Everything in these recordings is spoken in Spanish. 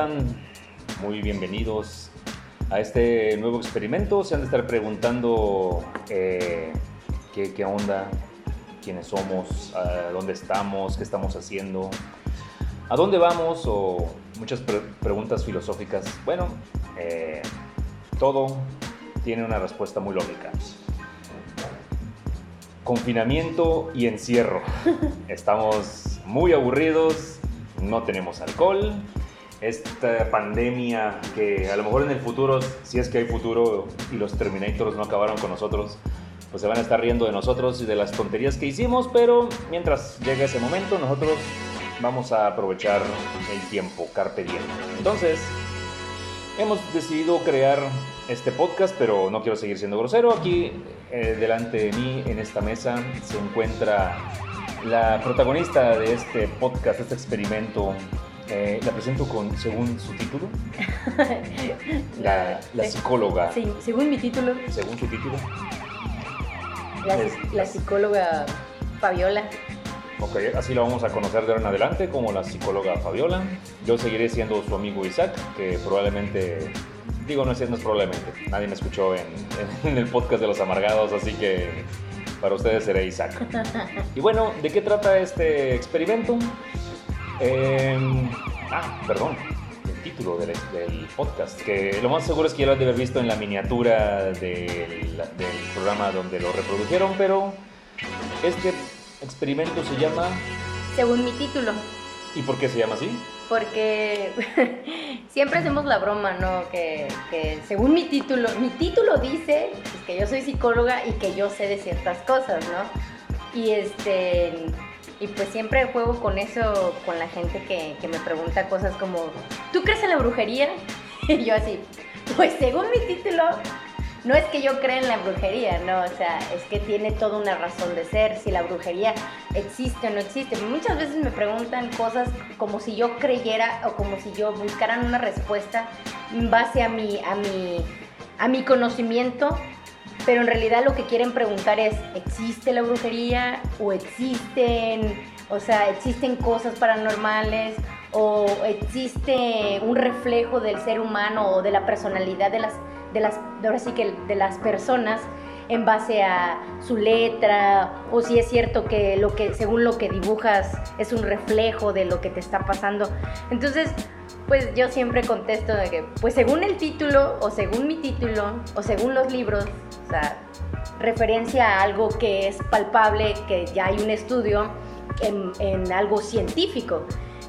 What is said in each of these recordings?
están? Muy bienvenidos a este nuevo experimento. Se han de estar preguntando eh, ¿qué, qué, onda, quiénes somos, dónde estamos, qué estamos haciendo, a dónde vamos o muchas preguntas filosóficas. Bueno, eh, todo tiene una respuesta muy lógica. Confinamiento y encierro. Estamos muy aburridos, no tenemos alcohol. Esta pandemia que a lo mejor en el futuro, si es que hay futuro y los Terminators no acabaron con nosotros, pues se van a estar riendo de nosotros y de las tonterías que hicimos, pero mientras llegue ese momento nosotros vamos a aprovechar el tiempo, carpe diem. Entonces, hemos decidido crear este podcast, pero no quiero seguir siendo grosero. Aquí eh, delante de mí, en esta mesa, se encuentra la protagonista de este podcast, este experimento, eh, la presento con, según su título, la, psicóloga. Sí, según mi título. Según su título. La, psicóloga Fabiola. Ok, así la vamos a conocer de ahora en adelante como la psicóloga Fabiola. Yo seguiré siendo su amigo Isaac, que probablemente, digo, no es, no es probablemente, nadie me escuchó en, en el podcast de los amargados, así que para ustedes seré Isaac. Y bueno, ¿de qué trata este experimento? Em, ah, perdón, el título del, podcast, que lo más seguro es que ya lo han de haber visto en la miniatura del, del programa donde lo reprodujeron, pero este experimento se llama... Según mi título. ¿Y por qué se llama así? Porque siempre hacemos la broma, ¿no? Que, según mi título, mi título dice pues, que yo soy psicóloga y que yo sé de ciertas cosas, ¿no? Y este y pues siempre juego con eso, con la gente que, me pregunta cosas como, ¿tú crees en la brujería? Y yo así, pues según mi título, no es que yo crea en la brujería, no, o sea, es que tiene toda una razón de ser, si la brujería existe o no existe. Muchas veces me preguntan cosas como si yo creyera o como si yo buscara una respuesta en base a mi, a mi, a mi conocimiento, pero en realidad lo que quieren preguntar es, ¿existe la brujería o existen, o sea, existen cosas paranormales? o existe un reflejo del ser humano o de la personalidad de las de las, ahora sí que de las personas en base a su letra o si es cierto que lo que según lo que dibujas es un reflejo de lo que te está pasando. Entonces, pues yo siempre contesto de que pues según el título o según mi título o según los libros, o sea, referencia a algo que es palpable, que ya hay un estudio en, en algo científico.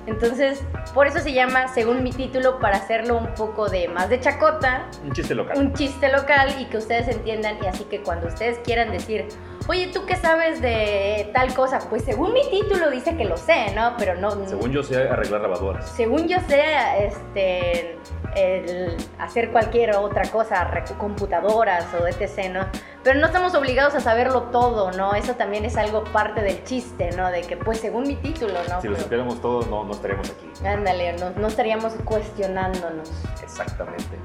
Entonces, por eso se llama, según mi título, para hacerlo un poco de más de chacota. Un chiste local. Un chiste local y que ustedes entiendan. Y así que cuando ustedes quieran decir, oye, ¿tú qué sabes de tal cosa? Pues según mi título dice que lo sé, ¿no? Pero no... Según yo sé arreglar lavadoras. Según yo sé, este, el hacer cualquier otra cosa, computadoras o etc., ¿no? Pero no estamos obligados a saberlo todo, ¿no? Eso también es algo parte del chiste, ¿no? De que, pues, según mi título, ¿no? Si lo supiéramos todo, no, no estaríamos aquí. Ándale, no, no estaríamos cuestionándonos. Exactamente.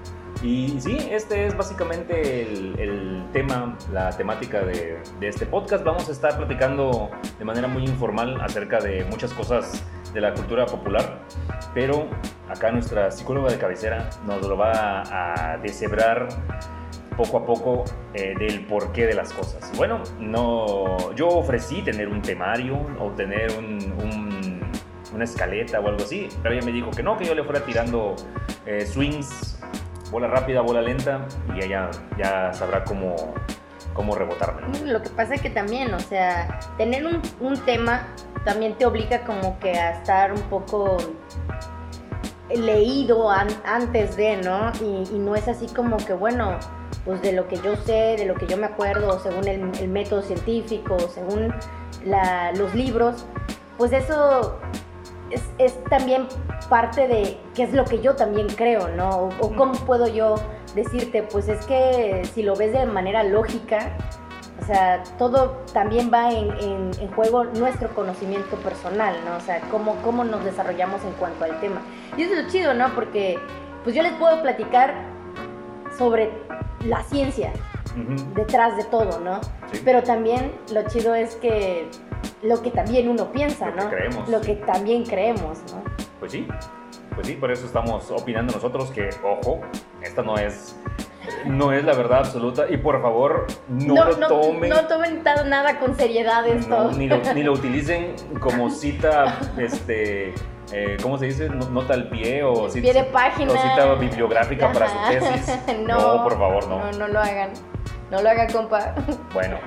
Y sí, este es básicamente el, tema, la temática de, este podcast. Vamos a estar platicando de manera muy informal acerca de muchas cosas de la cultura popular, pero acá nuestra psicóloga de cabecera nos lo va a deshebrar poco a poco eh, del porqué de las cosas. Bueno, no, yo ofrecí tener un temario o tener una escaleta o algo así, pero ella me dijo que no, que yo le fuera tirando eh, swings bola rápida, bola lenta, y ella ya sabrá cómo, cómo rebotarme. Lo que pasa es que también, o sea, tener un, tema también te obliga como que a estar un poco leído antes de, ¿no? Y, no es así como que, bueno, pues de lo que yo sé, de lo que yo me acuerdo, según el, método científico, según los libros, pues eso es, también parte de qué es lo que yo también creo, ¿no? O, cómo puedo yo decirte, pues es que si lo ves de manera lógica, o sea, todo también va en, juego nuestro conocimiento personal, ¿no? O sea, cómo, cómo nos desarrollamos en cuanto al tema. Y eso es lo chido, ¿no? Porque pues yo les puedo platicar sobre la ciencia detrás de todo, ¿no? Pero también lo chido es que lo que también uno piensa, lo ¿no? Que creemos, lo que también creemos, ¿no? Pues sí. pues sí, por eso estamos opinando nosotros que, ojo, esta no es no es la verdad absoluta y por favor no, lo tomen. No tomen nada con seriedad esto. ni, lo, ni, lo, utilicen como cita, este, eh, ¿cómo se dice? Nota al pie o, pie de página. o cita bibliográfica para su tesis. no, por favor, no. No, no lo hagan. No lo hagan, compa. Bueno.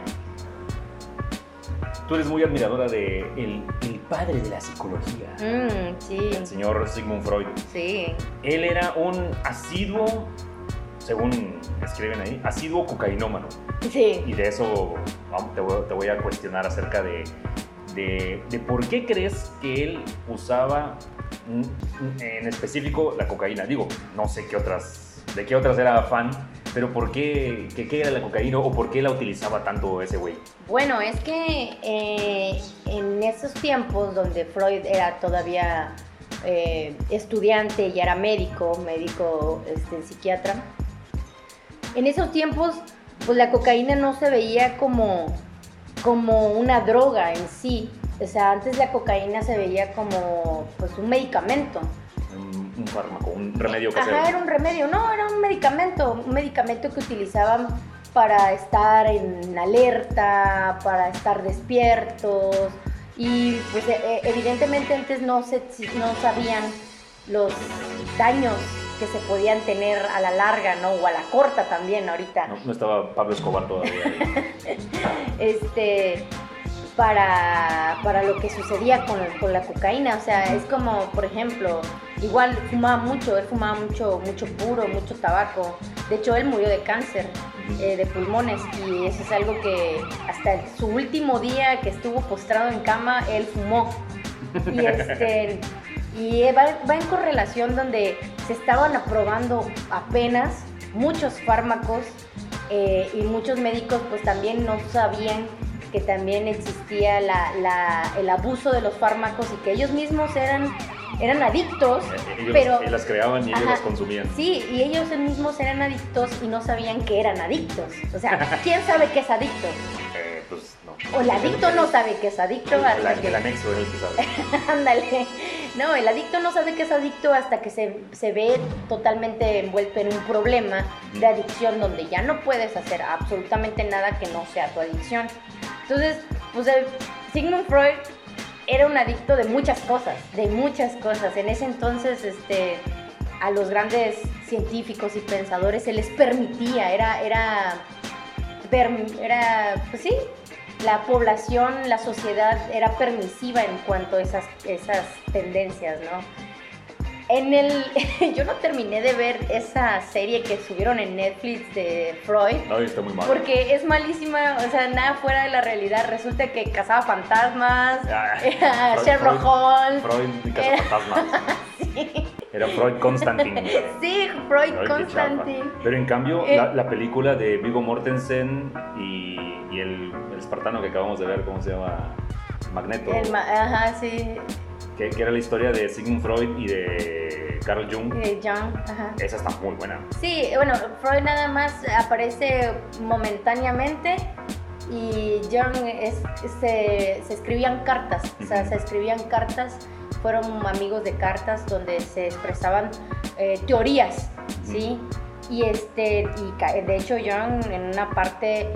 Tú eres muy admiradora de el, el padre de la psicología. Mm, sí. El señor Sigmund Freud. Sí. Él era un asiduo según escriben ahí, asiduo cocainómano. Sí. Y de eso te, voy, a cuestionar acerca de, de, por qué crees que él usaba en específico la cocaína. Digo, no sé qué otras, de qué otras era fan, pero ¿por qué, qué, era la cocaína o por qué la utilizaba tanto ese güey? Bueno, es que eh, en esos tiempos donde Freud era todavía eh, estudiante y era médico, médico este, psiquiatra, en esos tiempos, pues la cocaína no se veía como, como una droga en sí. O sea, antes la cocaína se veía como pues un medicamento. Fármaco, un remedio casero. Ajá, era un remedio. No, era un medicamento. Un medicamento que utilizaban para estar en alerta, para estar despiertos. Y pues e, e, evidentemente antes no, se, no sabían los daños que se podían tener a la larga, ¿no? O a la corta también ahorita. No, estaba Pablo Escobar todavía. este, para, para, lo que sucedía con, con, la cocaína. O sea, es como, por ejemplo, igual fumaba mucho, él fumaba mucho, mucho puro, mucho tabaco. De hecho, él murió de cáncer eh, de pulmones y eso es algo que hasta su último día que estuvo postrado en cama, él fumó. Y este... Y va, en correlación donde se estaban aprobando apenas muchos fármacos eh, y muchos médicos pues también no sabían que también existía el abuso de los fármacos y que ellos mismos eran, eran adictos. Eh, ellos pero, las creaban y ellos las consumían. Sí, y ellos mismos eran adictos y no sabían que eran adictos. O sea, ¿quién sabe qué es adicto? Eh, o el adicto no sabe que es adicto. El, el anexo es el que sabe. Ándale. No, el adicto no sabe que es adicto hasta que se, se, ve totalmente envuelto en un problema de adicción donde ya no puedes hacer absolutamente nada que no sea tu adicción. Entonces, pues el Sigmund Freud era un adicto de muchas cosas, de muchas cosas. En ese entonces, este, a los grandes científicos y pensadores se les permitía, era, era, era, pues sí, la población, la sociedad era permisiva en cuanto a esas, esas tendencias, ¿no? En el, yo no terminé de ver esa serie que subieron en Netflix de Freud. No, está muy mal. Porque es malísima, o sea, nada fuera de la realidad. Resulta que cazaba fantasmas, ah, Sherlock Holmes. Freud y cazaba fantasmas. sí. Era Freud Constantine. Sí, Freud, Constantine. Pero en cambio, eh, la, película de Vigo Mortensen y, el, espartano que acabamos de ver, ¿cómo se llama? Magneto. ajá, sí. Que, era la historia de Sigmund Freud y de Carl Jung. Y de Jung, ajá. Esa está muy buena. Sí, bueno, Freud nada más aparece momentáneamente y Jung es, se, se, escribían cartas, o sea, se escribían cartas fueron amigos de cartas donde se expresaban eh, teorías, ¿sí? Y, este, y de hecho Jung en una parte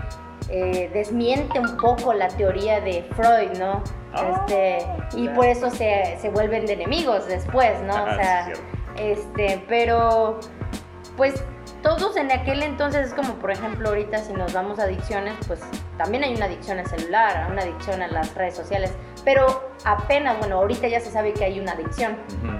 eh, desmiente un poco la teoría de Freud, ¿no? Ah, este, y por eso se, se, vuelven de enemigos después, ¿no? o sea, este, pero pues todos en aquel entonces es como por ejemplo ahorita si nos vamos a adicciones, pues también hay una adicción al celular, una adicción a las redes sociales, pero apenas, bueno, ahorita ya se sabe que hay una adicción,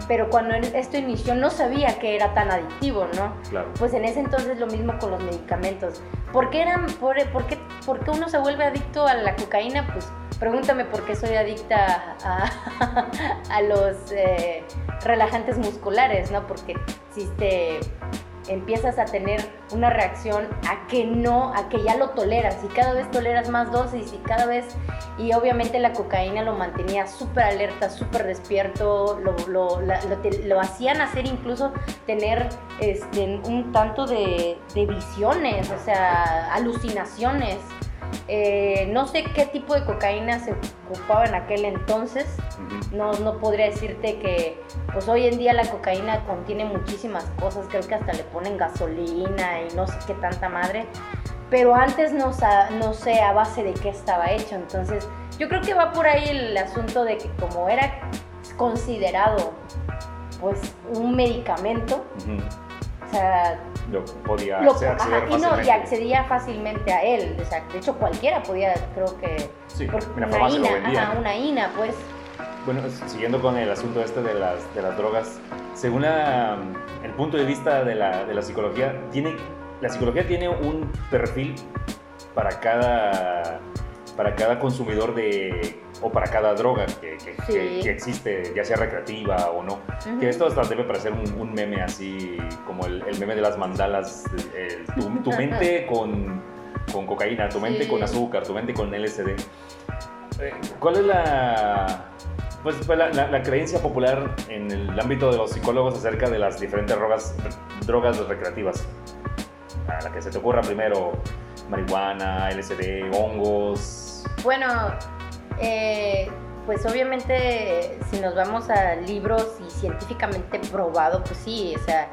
pero cuando esto inició no sabía que era tan adictivo, ¿no? Claro. Pues en ese entonces lo mismo con los medicamentos. ¿Por qué, eran, por, qué, por qué uno se vuelve adicto a la cocaína? Pues pregúntame por qué soy adicta a, los eh, relajantes musculares, ¿no? Porque existe empiezas a tener una reacción a que no, a que ya lo toleras y cada vez toleras más dosis y cada vez, y obviamente la cocaína lo mantenía súper alerta, súper despierto, lo, lo, lo, hacían hacer incluso tener este, un tanto de, de, visiones, o sea, alucinaciones. Eh, no sé qué tipo de cocaína se ocupaba en aquel entonces. No, no podría decirte que, pues hoy en día la cocaína contiene muchísimas cosas, creo que hasta le ponen gasolina y no sé qué tanta madre, pero antes no, no sé a base de qué estaba hecho, entonces yo creo que va por ahí el asunto de que como era considerado pues un medicamento, o sea, Lo podía lo- acceder ajá, y, no, y fácilmente. accedía fácilmente a él, o sea, de hecho cualquiera podía, creo que, Sí, una lo INA, una INA, pues, Bueno, siguiendo con el asunto este de las, de las drogas, según la- el punto de vista de la, de la psicología, tiene, la psicología tiene un perfil para cada, para cada consumidor de, o para cada droga que, que- Sí. que- que existe, ya sea recreativa o no. Ujú. Que esto hasta debe parecer un, un meme así, como el, el meme de las mandalas, el- tu, tu mente con, con cocaína, tu mente Sí. con azúcar, tu mente con LSD. Eh, ¿Cuál es la, pues, la, la- la creencia popular en el ámbito de los psicólogos acerca de las diferentes drogas, drogas recreativas? A la que se te ocurra primero, marihuana, LSD, hongos. Bueno, eh, pues obviamente si nos vamos a libros y científicamente probado, pues sí, o sea,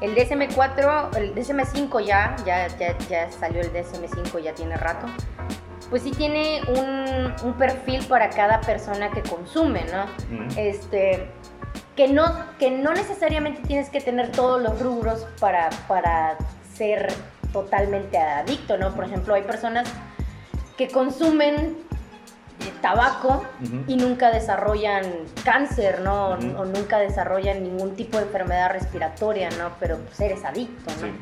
el DSM4, el DSM5 ya, ya, ya, ya salió el DSM5, ya tiene rato, pues sí tiene un, un perfil para cada persona que consume, ¿no? Mm. este que no que no necesariamente tienes que tener todos los rubros para para ser totalmente adicto no por ejemplo hay personas que consumen tabaco y nunca desarrollan cáncer no o nunca desarrollan ningún tipo de enfermedad respiratoria no pero pues eres adicto no Sí.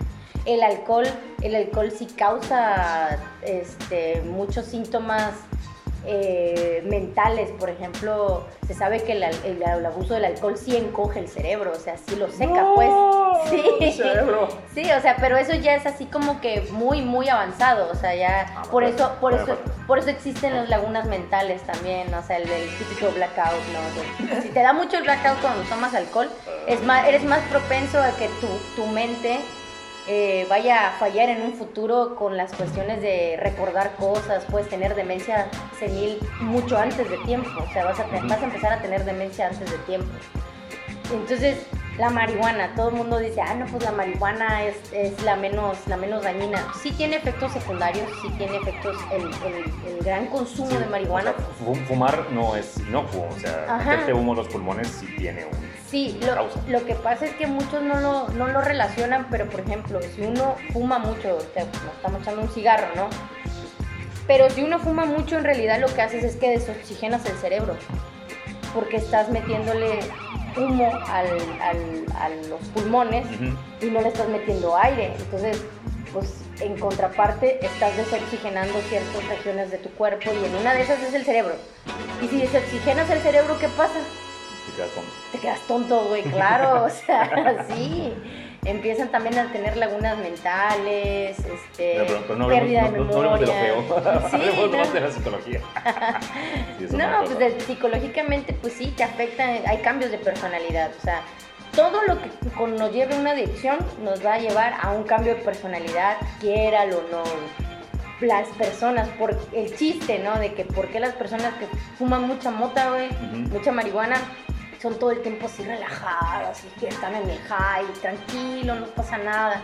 el alcohol, el alcohol sí causa este, muchos síntomas eh, mentales, por ejemplo, se sabe que el, al- el- el abuso del alcohol sí encoge el cerebro, o sea, sí lo seca, ¡No! pues. Sí. Cerebro. Sí, o sea, pero eso ya es así como que muy, muy avanzado, o sea, ya Ah, por bueno, eso, por eso, por eso existen las lagunas mentales también, o sea, el, el típico blackout, ¿no? Si te da mucho el blackout cuando tomas alcohol, es más, eres más propenso a que tu, tu mente eh, vaya a fallar en un futuro con las cuestiones de recordar cosas, puedes tener demencia senil mucho antes de tiempo, o sea, vas a, vas a empezar a tener demencia antes de tiempo. Entonces, la marihuana, todo el mundo dice, ah, no, pues la marihuana es, es la, menos, la menos dañina. Sí tiene efectos secundarios, sí tiene efectos, el, el- el gran consumo Sí, de marihuana. o sea, fu- fumar no es inocuo, o sea, meterte humo en los pulmones sí tiene un... Sí, lo, causa. lo que pasa es que muchos no lo, no lo relacionan, pero por ejemplo, si uno fuma mucho, o sea, nos estamos echando un cigarro, ¿no? Pero si uno fuma mucho, en realidad lo que haces es que desoxigenas el cerebro, porque estás metiéndole humo al, al- a los pulmones y no le estás metiendo aire. Entonces, pues en contraparte estás desoxigenando ciertas regiones de tu cuerpo y en una de esas es el cerebro. Y si desoxigenas el cerebro, ¿qué pasa? Te quedas con- te quedas tonto, güey, claro, o sea, sí. Empiezan también a tener lagunas mentales, este, Pero, pero- pero no pérdida hablemos, de no, no hablemos de lo memoria. feo, hablemos de la psicología. Sí, No, pues de- psicológicamente, pues sí, te afecta, hay cambios de personalidad, o sea, todo lo que nos lleve a una adicción nos va a llevar a un cambio de personalidad, quiéralo o no. Las personas, por el chiste, ¿no? De que por qué las personas que fuman mucha mota, güey, mucha marihuana, son todo el tiempo así relajadas y que están en el high, tranquilo, no pasa nada.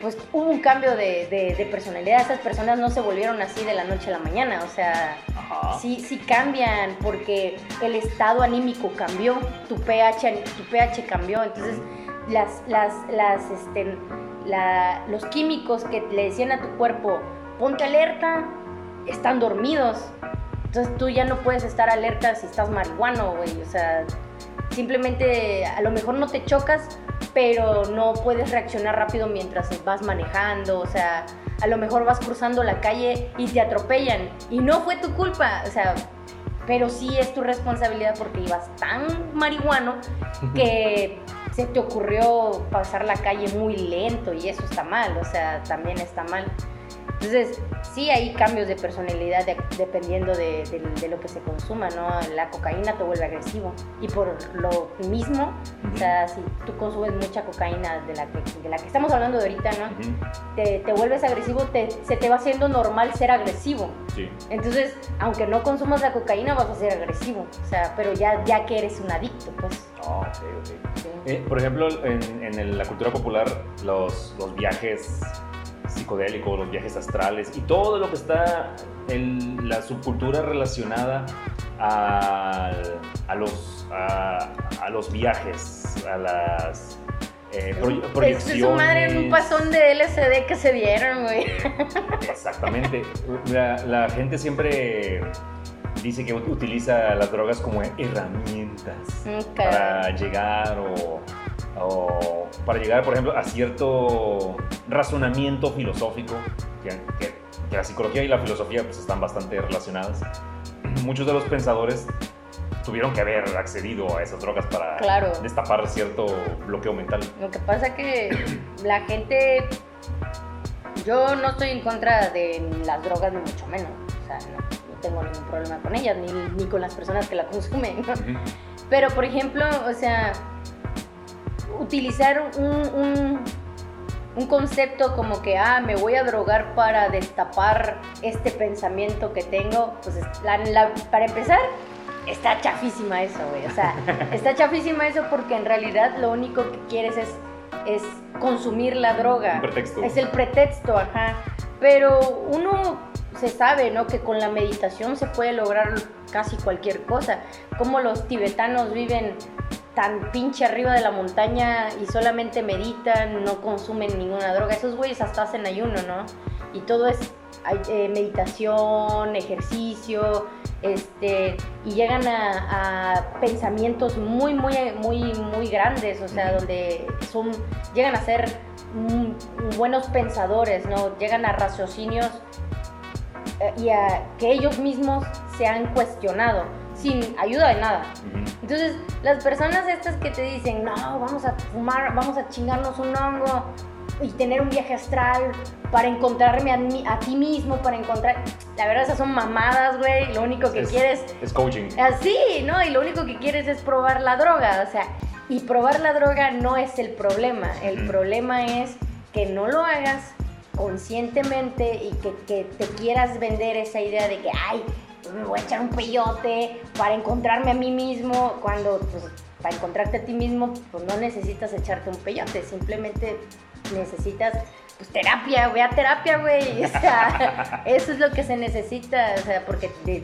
Pues hubo un cambio de, de- de personalidad, esas personas no se volvieron así de la noche a la mañana, o sea, Ajá. sí, sí cambian porque el estado anímico cambió, tu pH, tu pH cambió, entonces las, las, las, este, la- los químicos que le decían a tu cuerpo, ponte alerta, están dormidos. Entonces tú ya no puedes estar alerta si estás marihuano, güey. O sea, simplemente a lo mejor no te chocas, pero no puedes reaccionar rápido mientras vas manejando. O sea, a lo mejor vas cruzando la calle y te atropellan. Y no fue tu culpa. O sea, pero sí es tu responsabilidad porque ibas tan marihuano que se te ocurrió pasar la calle muy lento y eso está mal, o sea, también está mal. Entonces, sí hay cambios de personalidad de- dependiendo de, de- de lo que se consuma, ¿no? La cocaína te vuelve agresivo. Y por lo mismo, o sea, si tú consumes mucha cocaína de la que, de la que estamos hablando de ahorita, ¿no? Ujú, Te, te vuelves agresivo, te- se te va haciendo normal ser agresivo. Sí. Entonces, aunque no consumas la cocaína, vas a ser agresivo. O sea, pero ya, ya que eres un adicto, pues. Ah, ok, ok. sí. Eh, por ejemplo, en, en el- la cultura popular, los, los viajes psicodélicos, los viajes astrales y todo lo que está en la subcultura relacionada al- a, los, a, a los viajes, a las eh, proy- Es- proyecciones. Es su madre en un pasón de LSD que se dieron, güey. Exactamente. La, la gente siempre dice que ut- utiliza las drogas como herramientas Mm, para llegar o, o para llegar, por ejemplo, a cierto razonamiento filosófico, que, que- que la psicología y la filosofía pues, están bastante relacionadas. Muchos de los pensadores tuvieron que haber accedido a esas drogas para Claro. destapar cierto bloqueo mental. Lo que pasa que la gente. Yo no estoy en contra de las drogas, ni mucho menos. O sea, no, no tengo ningún problema con ellas, ni, ni con las personas que la consumen. Pero, por ejemplo, o sea, utilizar un, un, un concepto como que, ah, me voy a drogar para destapar este pensamiento que tengo, pues es- la- la- para empezar, está chafísima eso, güey. O sea, está chafísima eso porque en realidad lo único que quieres es, es consumir la droga. Pretexto. Es el pretexto, ajá. Pero uno se sabe, ¿no? Que con la meditación se puede lograr casi cualquier cosa. Como los tibetanos viven tan pinche arriba de la montaña y solamente meditan, no consumen ninguna droga. Esos güeyes hasta hacen ayuno, ¿no? Y todo es eh, meditación, ejercicio, este, y llegan a, a pensamientos muy, muy, muy, muy grandes, o sea, donde son, llegan a ser mm, buenos pensadores, ¿no? Llegan a raciocinios eh, y a que ellos mismos se han cuestionado sin ayuda de nada. Entonces, las personas estas que te dicen, no, vamos a fumar, vamos a chingarnos un hongo y tener un viaje astral para encontrarme a, mí- a ti mismo, para encontrar... La verdad, esas son mamadas, güey. Lo único que Es- quieres... Es coaching. Así, ¿no? Y lo único que quieres es probar la droga, o sea, y probar la droga no es el problema, el Ujú. problema es que no lo hagas conscientemente y que, que te quieras vender esa idea de que, ay, me voy a echar un peyote para encontrarme a mí mismo, cuando, pues, para encontrarte a ti mismo, pues no necesitas echarte un peyote, simplemente necesitas pues terapia, ve a terapia, güey. O sea, eso es lo que se necesita. O sea, porque de-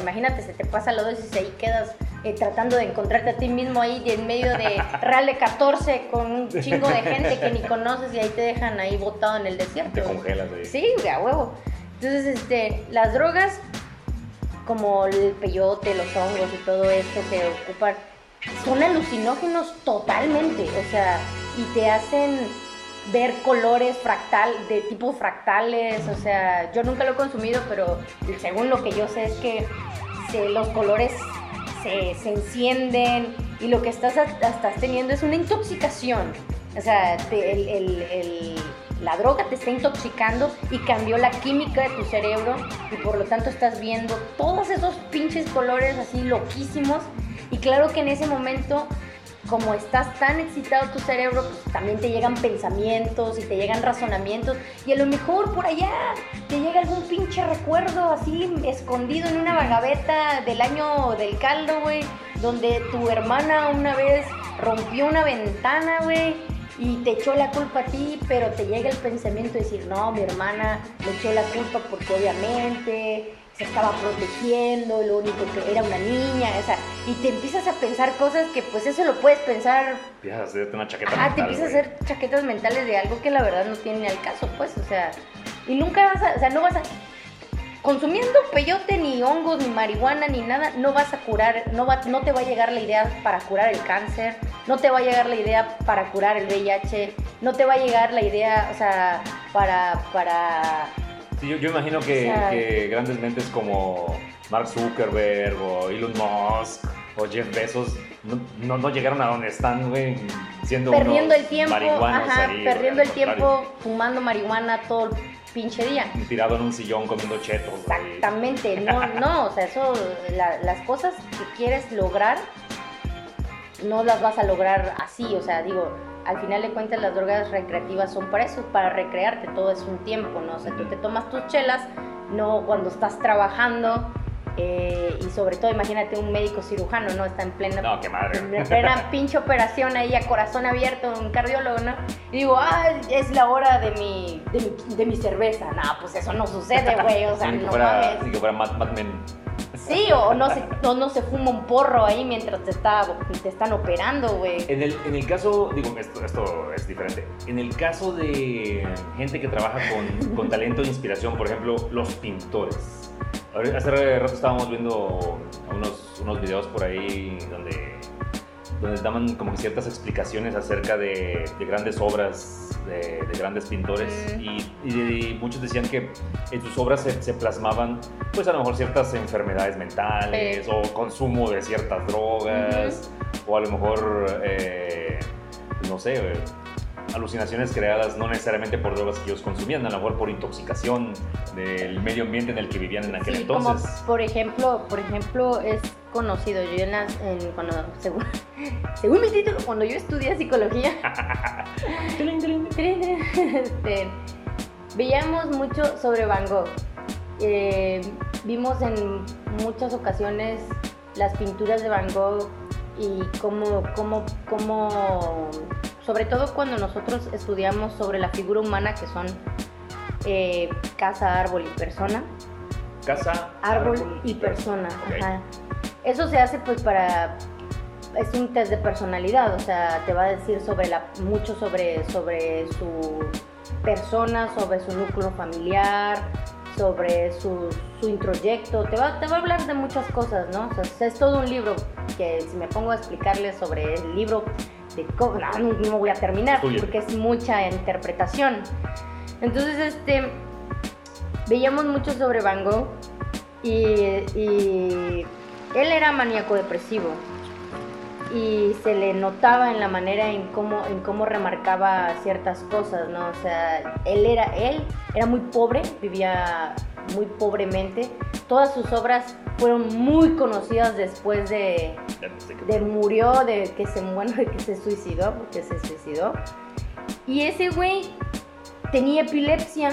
imagínate, se te pasa la dosis y ahí quedas eh, tratando de encontrarte a ti mismo ahí en medio de Real de 14 con un chingo de gente que ni conoces y ahí te dejan ahí botado en el desierto. Te congelas ahí. Sí, güey, a huevo. Entonces, este, las drogas, como el peyote, los hongos y todo esto que ocupan, son alucinógenos totalmente. O sea, y te hacen ver colores fractal, de tipo fractales. O sea, yo nunca lo he consumido, pero según lo que yo sé es que los colores se, se encienden y lo que estás, estás teniendo es una intoxicación. O sea, te- el- el- la droga te está intoxicando y cambió la química de tu cerebro y por lo tanto estás viendo todos esos pinches colores así loquísimos. Y claro que en ese momento como estás tan excitado tu cerebro, pues también te llegan pensamientos y te llegan razonamientos. Y a lo mejor por allá te llega algún pinche recuerdo así escondido en una vagabeta del año del caldo, güey, donde tu hermana una vez rompió una ventana, güey, y te echó la culpa a ti, pero te llega el pensamiento de decir, no, mi hermana me echó la culpa porque obviamente se estaba protegiendo, lo único que era una niña, o sea, y te empiezas a pensar cosas que pues eso lo puedes pensar, Empiezas a hacerte una chaqueta ah, te empiezas a hacer chaquetas mentales de algo que la verdad no tiene al caso, pues, o sea, y nunca vas a, o sea, no vas a, consumiendo peyote, ni hongos, ni marihuana, ni nada, no vas a curar, no, va, no te va a llegar la idea para curar el cáncer, no te va a llegar la idea para curar el VIH, no te va a llegar la idea, o sea, para, para, Sí, yo, yo imagino que, O sea- que grandes mentes como Mark Zuckerberg o Elon Musk o Jeff Bezos no, no, no llegaron a donde están, güey, siendo perdiendo unos el tiempo, marihuanos ajá, ahí, güey, perdiendo el tiempo fumando marihuana todo, pinche día. Tirado en un sillón comiendo chetos. güey. Exactamente, no, no, o sea, eso, la- las cosas que quieres lograr, no las vas a lograr así, o sea, digo, al final de cuentas las drogas recreativas son para eso, para recrearte, todo es un tiempo, ¿no? O sea, tú te tomas tus chelas, no cuando estás trabajando, eh, y sobre todo imagínate un médico cirujano, ¿no? Está en plena, No, qué madre. en plena pinche operación ahí a corazón abierto, un cardiólogo, ¿no? Y digo, ah, es la hora de mi, de mi, de mi cerveza. No, pues eso no sucede, güey, o sea, no fuera, mames. ni que fuera Mad, Mad Men. Sí, o no se, o no se fuma un porro ahí mientras te, está, te están operando, güey. En el, en el caso, digo, esto, esto es diferente. En el caso de gente que trabaja con, con talento e inspiración, por ejemplo, los pintores. Hace rato estábamos viendo unos, unos videos por ahí donde, donde daban como ciertas explicaciones acerca de, de grandes obras de, de grandes pintores y, y muchos decían que en sus obras se, se plasmaban pues a lo mejor ciertas enfermedades mentales o consumo de ciertas drogas o a lo mejor, eh, no sé, alucinaciones creadas no necesariamente por drogas que ellos consumían, a lo mejor por intoxicación del medio ambiente en el que vivían en aquel Sí, entonces. como por ejemplo, por ejemplo, es conocido, yo en las, en, cuando, según, según mi título, cuando yo estudié psicología, este, veíamos mucho sobre Van Gogh. Eh, vimos en muchas ocasiones las pinturas de Van Gogh y cómo, cómo, cómo, sobre todo cuando nosotros estudiamos sobre la figura humana que son eh, casa, árbol y persona. Casa, Árbol y persona. Ajá. Eso se hace pues para es un test de personalidad, o sea, te va a decir sobre la mucho sobre sobre su persona, sobre su núcleo familiar, sobre su, su introyecto, te va, te va a hablar de muchas cosas, ¿no? O sea, es todo un libro que si me pongo a explicarles sobre el libro de cómo, no, voy a terminar porque es mucha interpretación. Entonces, este, veíamos mucho sobre Van Gogh y, y él era maníaco depresivo y se le notaba en la manera en cómo, en cómo remarcaba ciertas cosas, ¿no? O sea, él era, él era muy pobre, vivía muy pobremente. Todas sus obras fueron muy conocidas después de, de murió, de que se bueno, de que se suicidó, porque se suicidó. Y ese güey tenía epilepsia.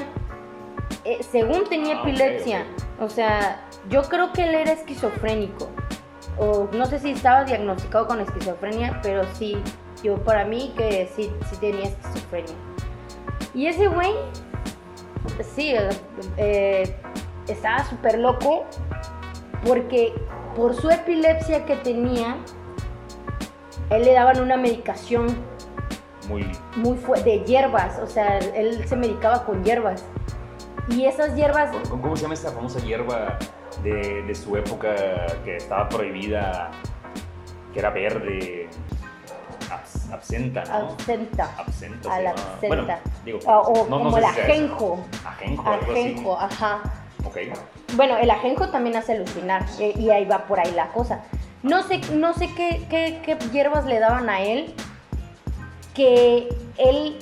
Eh, según tenía Ah, epilepsia. O sea, yo creo que él era esquizofrénico. O no sé si estaba diagnosticado con esquizofrenia, pero sí, yo para mí que sí, sí tenía esquizofrenia. Y ese güey, sí, eh, estaba súper loco porque por su epilepsia que tenía, él le daban una medicación Muy. muy fuerte de hierbas, o sea, él se medicaba con hierbas. Y esas hierbas, ¿Cómo se llama esta famosa hierba de, de su época que estaba prohibida, que era verde? Abs- absenta, ¿no? absenta, Absenta. a se la llama. absenta. Bueno, digo, Ah, o no- no como sé el si ajenjo, Ajenjo, algo ajenjo, ajá. Así. Ok. Bueno, el ajenjo también hace alucinar eh, y ahí va por ahí la cosa. No sé, no sé qué, qué, qué hierbas le daban a él, que él,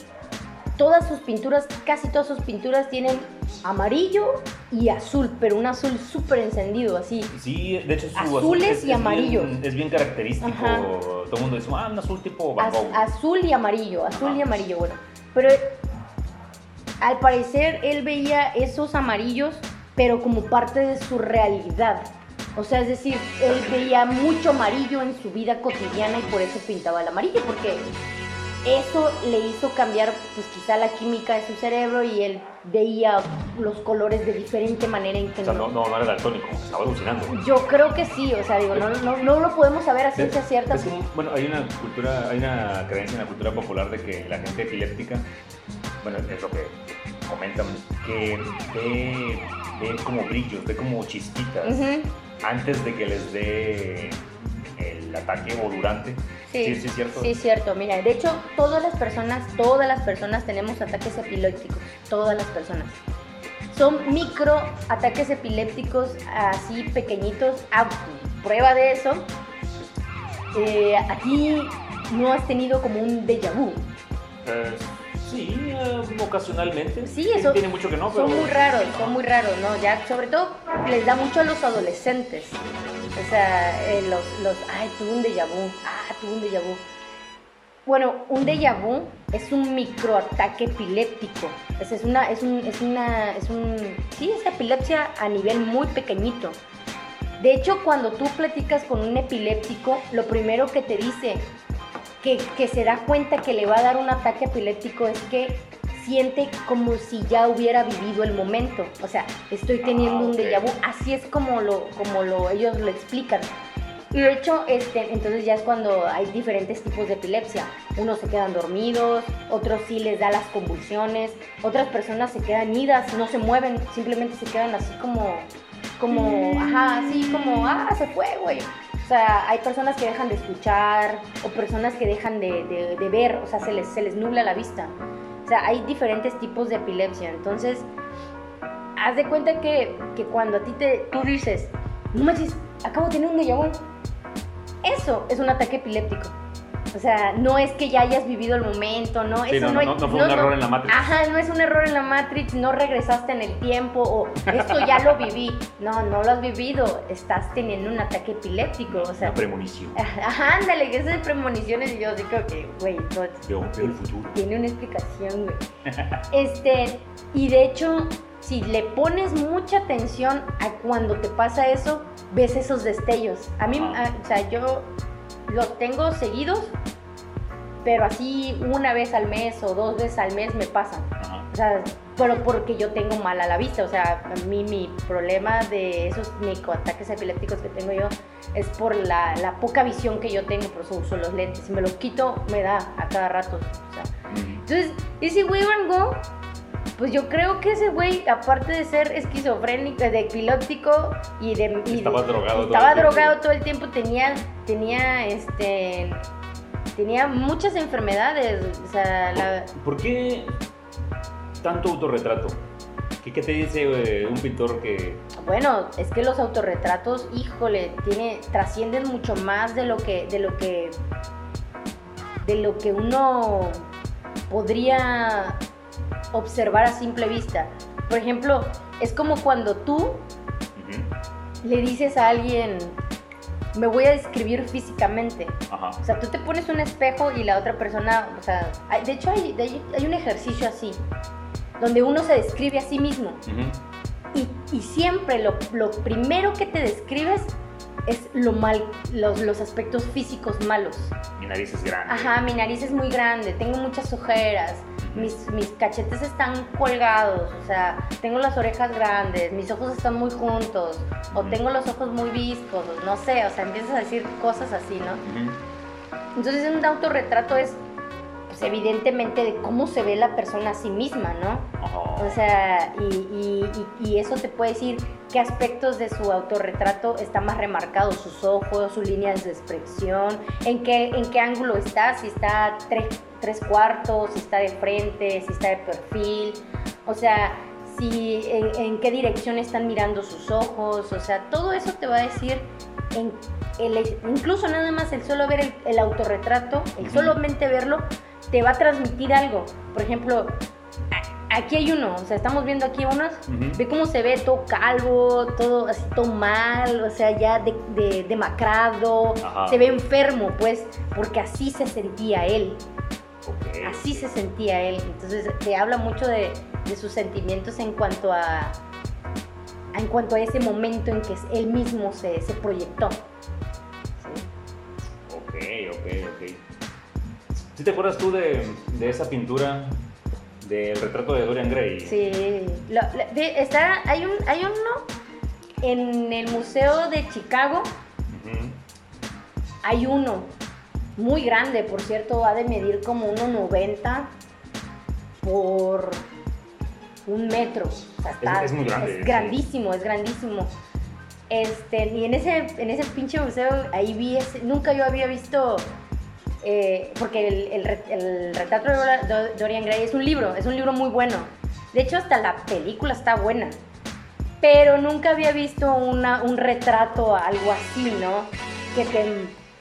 todas sus pinturas, casi todas sus pinturas tienen amarillo y azul, pero un azul súper encendido, así. Sí, de hecho su Azules azul es- y amarillos. bien- es bien característico. Ajá. Todo el mundo dice, ah, un azul tipo Van Az- Gogh". azul y amarillo, azul Ajá. y amarillo, bueno. Pero al parecer él veía esos amarillos, pero como parte de su realidad. O sea, es decir, él veía mucho amarillo en su vida cotidiana y por eso pintaba el amarillo, porque eso le hizo cambiar, pues quizá la química de su cerebro y él veía los colores de diferente manera en que O sea, no- no, no, no era daltónico, estaba alucinando. Yo creo que sí, o sea, digo, no, no, no lo podemos saber a ciencia cierta. Es como- bueno, hay una cultura, hay una creencia en la cultura popular de que la gente epiléptica, bueno, es lo que comentan, que ve, ve como brillos, ve como chispitas Ujú. antes de que les dé el ataque o durante. Sí, sí, es cierto. Sí, es cierto. Mira, de hecho, todas las personas, todas las personas tenemos ataques epilépticos. Todas las personas. Son micro ataques epilépticos así pequeñitos. Prueba de eso, eh, aquí no has tenido como un déjà vu. Eh, Sí, eh, ocasionalmente. Sí, eso. Tiene mucho que no, pero. Son muy raros, son muy raros, ¿no? Ya, sobre todo les da mucho a los adolescentes. O sea, eh, los, los. Ay, tuve un déjà vu. Ah, tuve un déjà vu. Bueno, un déjà vu es un microataque epiléptico. Sea, es una, es un, es una, es un, sí, es epilepsia a nivel muy pequeñito. De hecho, cuando tú platicas con un epiléptico, lo primero que te dice que, que se da cuenta que le va a dar un ataque epiléptico es que siente como si ya hubiera vivido el momento. O sea, estoy teniendo Ah, un ok. déjà vu. Así es como lo, como lo, ellos lo explican. Y de hecho, este, entonces ya es cuando hay diferentes tipos de epilepsia. Unos se quedan dormidos, otros sí les da las convulsiones, otras personas se quedan idas, no se mueven, simplemente se quedan así como, como, ajá, así como, ah, se fue, güey. O sea, hay personas que dejan de escuchar o personas que dejan de, de- ver, o sea, se les, se les nubla la vista. O sea, hay diferentes tipos de epilepsia. Entonces, haz de cuenta que, que cuando a ti te, tú dices, no manches, acabo de tener un déjà. Eso es un ataque epiléptico. O sea, no es que ya hayas vivido el momento, ¿no? Sí, Eso no, no, no, no fue un error en la Matrix. Ajá, no es un error en la Matrix, no regresaste en el tiempo o esto ya lo viví. No, no lo has vivido, estás teniendo un ataque epiléptico, o sea... Una premonición. Ajá, ándale, que de premoniciones y yo digo que, güey, veo el futuro. tiene una explicación, güey. Este, y de hecho, si le pones mucha atención a cuando te pasa eso, ves esos destellos. A mí, a- o sea, yo los tengo seguidos, pero así una vez al mes o dos veces al mes me pasan. Ajá. O sea, pero porque yo tengo mal a la vista. O sea, a mí mi problema de esos microataques epilépticos que tengo yo es por la, la poca visión que yo tengo, por eso uso los lentes. Si me los quito, me da a cada rato. O sea, Ujú. entonces, ese güey Van Gogh, pues yo creo que ese güey, aparte de ser esquizofrénico, de epiléptico y de... y de- Estaba drogado todo Estaba el tiempo. drogado todo el tiempo, tenía, tenía, este... Tenía muchas enfermedades, o sea, la... ¿Por qué tanto autorretrato? ¿Qué, qué te dice eh, un pintor que... Bueno, es que los autorretratos, híjole, tiene, trascienden mucho más de lo que, de lo que, de lo que uno podría observar a simple vista. Por ejemplo, es como cuando tú le dices a alguien, me voy a describir físicamente. Ajá. O sea, tú te pones un espejo y la otra persona, o sea, hay- de hecho hay, de- hay un ejercicio así, donde uno se describe a sí mismo. Y, y siempre lo, lo primero que te describes es lo mal, los, los aspectos físicos malos. Mi nariz es grande. Ajá, mi nariz es muy grande, tengo muchas ojeras, mis, mis cachetes están colgados, o sea, tengo las orejas grandes, mis ojos están muy juntos, o tengo los ojos muy viscosos, no sé, o sea, empiezas a decir cosas así, ¿no? Ujú. Entonces un autorretrato es, pues evidentemente, de cómo se ve la persona a sí misma, ¿no? Ajá. O sea, y, y- y- y eso te puede decir qué aspectos de su autorretrato está más remarcado, sus ojos, sus líneas de expresión, en qué, en qué ángulo está, si está tres, tres cuartos, si está de frente, si está de perfil, o sea, si, en, en qué dirección están mirando sus ojos, o sea, todo eso te va a decir, en el- incluso nada más el solo ver el, el autorretrato, el solamente verlo, te va a transmitir algo. Por ejemplo, aquí hay uno, o sea, estamos viendo aquí unos, ve cómo se ve todo calvo, todo así, todo mal, o sea, ya de, de- demacrado, Ajá. se ve enfermo, pues, porque así se sentía él, así se sentía él. Entonces, te habla mucho de, de sus sentimientos en cuanto a, a- en cuanto a ese momento en que él mismo se, se proyectó. Sí. Ok, ok, ok. ¿Sí te acuerdas tú de, de esa pintura del retrato de Dorian Gray? Sí, lo- lo- ve, está, hay, un, hay uno en el Museo de Chicago, hay uno muy grande, por cierto, ha de medir como 1,90 por un metro. O sea, está- es muy grande, Es sí. grandísimo, es grandísimo. Este, y en ese, en ese pinche museo, ahí vi, ese- nunca yo había visto, eh, porque el, el re- el retrato de Dorian Gray es un libro, es un libro muy bueno. De hecho, hasta la película está buena. Pero nunca había visto un retrato, algo así, ¿no? Que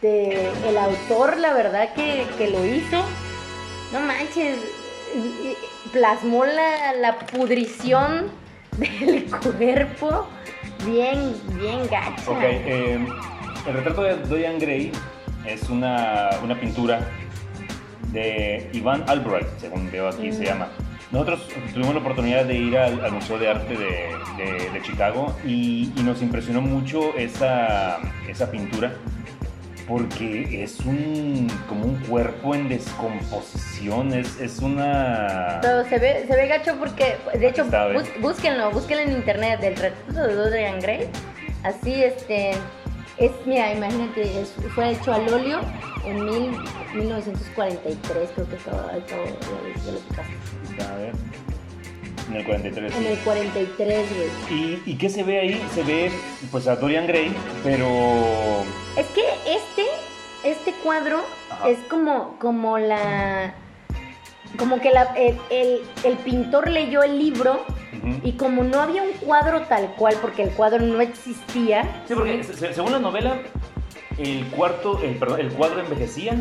te, el autor, la verdad, que, que lo hizo, no manches, plasmó la, la pudrición del cuerpo bien, bien gacha. Ok, eh, el retrato de Dorian Gray es una, una pintura de Ivan Albright, según veo aquí se Mm. llama. Nosotros tuvimos la oportunidad de ir al, al Museo de Arte de, de- de Chicago y, y nos impresionó mucho esa, esa pintura porque es un, como un cuerpo en descomposición, es, es una... Pero se ve, se ve gacho porque, de hecho, bus- búsquenlo, búsquenlo en internet del retrato de Dorian Gray. Así, este, es, mira, imagínate, es- fue hecho al óleo en mil, 1943, creo que acabo de, de lo picaste. A ver, en el 43. En el 43, güey. ¿Y, ¿Y qué se ve ahí? Se ve pues a Dorian Gray, pero... Es que este, este cuadro Ajá. es como, como la, como que la- el, el- el pintor leyó el libro y como no había un cuadro tal cual, porque el cuadro no existía. Sí, porque se- se- según la novela, el cuarto, el, perdón, el cuadro envejecía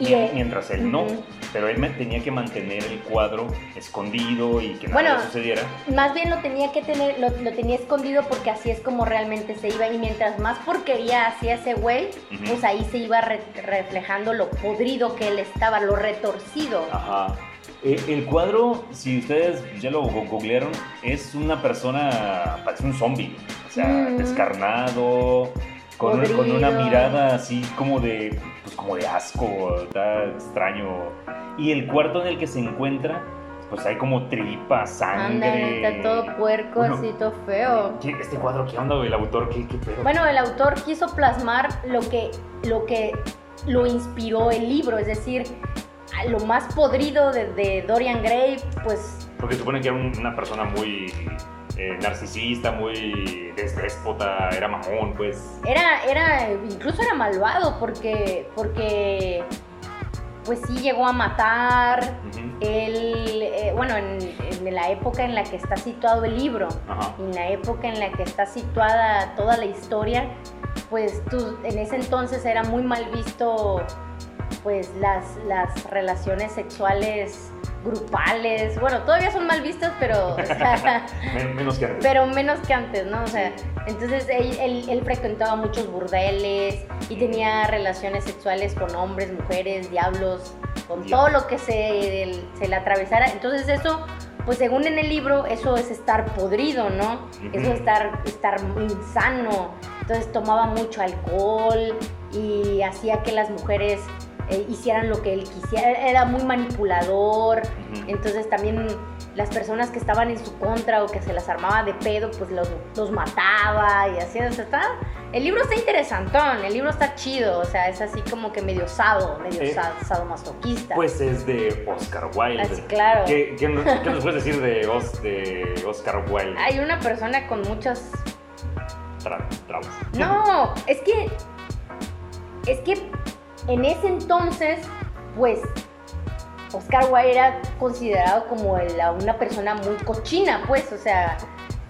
mientras él no. Pero él tenía que mantener el cuadro escondido y que nada Bueno, sucediera. Más bien lo tenía que tener, lo, lo tenía escondido porque así es como realmente se iba y mientras más porquería hacía ese güey, pues ahí se iba re- reflejando lo podrido que él estaba, lo retorcido. Ajá. Eh, el cuadro, si ustedes ya lo go- googlearon, es una persona, parece un zombie. O sea, Mm. descarnado, con, un- con una mirada así como de, pues como de asco, está extraño. Y el cuarto en el que se encuentra, pues hay como tripa, sangre. Ándale, está todo puerco, Bueno, así todo feo. ¿Qué- Este cuadro, ¿qué onda? El autor, ¿qué, qué pedo? Bueno, el autor quiso plasmar lo que, lo que lo inspiró el libro, es decir, lo más podrido de, de Dorian Gray, pues Porque supone que era un- una persona muy eh, narcisista, muy déspota, era mamón, pues. era, era, incluso era malvado porque, porque, pues sí llegó a matar. Él, eh, bueno, en, en la época en la que está situado el libro, Ajá. en la época en la que está situada toda la historia, pues tú, en ese entonces era muy mal visto pues las, las relaciones sexuales grupales. Bueno, todavía son mal vistas, pero, o sea, Men- menos que antes. pero menos que antes, ¿no? O sea, entonces él, él- él frecuentaba muchos burdeles y tenía relaciones sexuales con hombres, mujeres, diablos, con todo lo que se, se le atravesara. Entonces eso, pues según en el libro, eso es estar podrido, ¿no? Eso es estar, estar insano. Entonces tomaba mucho alcohol y hacía que las mujeres eh, hicieran lo que él quisiera. Era muy manipulador. Entonces también las personas que estaban en su contra o que se las armaba de pedo, pues los, los mataba y así. O sea, está, el libro está interesantón, el libro está chido, o sea, es así como que medio sado, medio Eh, sa- sadomasoquista. Pues es de Oscar Wilde. Así, claro. ¿Qué, qué nos, qué nos puedes decir de, Os- de Oscar Wilde? Hay una persona con muchas... Tra- traumas. No, es que... Es que en ese entonces, pues... Oscar Wilde era considerado como una persona muy cochina, pues, o sea,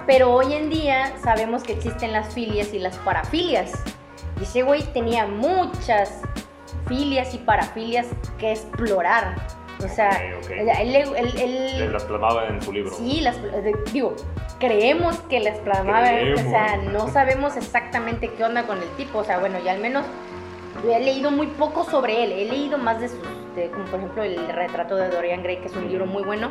pero hoy en día sabemos que existen las filias y las parafilias. Y ese güey tenía muchas filias y parafilias que explorar. O sea, él- él- las plasmaba en su libro. Sí, las, digo, creemos que las plasmaba, Creemos. o sea, no sabemos exactamente qué onda con el tipo, o sea, bueno, ya al menos he leído muy poco sobre él, he leído más de sus, de, como por ejemplo el retrato de Dorian Gray, que es un libro muy bueno,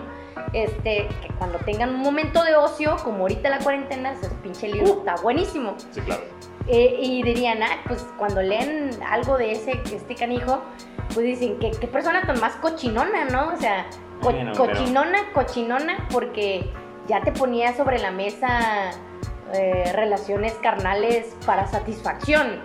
este, que cuando tengan un momento de ocio, como ahorita la cuarentena, ese pinche libro Uh. está buenísimo. Sí, claro. Eh, y dirían, ah, pues cuando leen algo de ese este canijo, pues dicen, ¿qué, qué persona tan más cochinona, ¿no? O sea, co- Bueno, pero- cochinona, cochinona, porque ya te ponía sobre la mesa eh, relaciones carnales para satisfacción.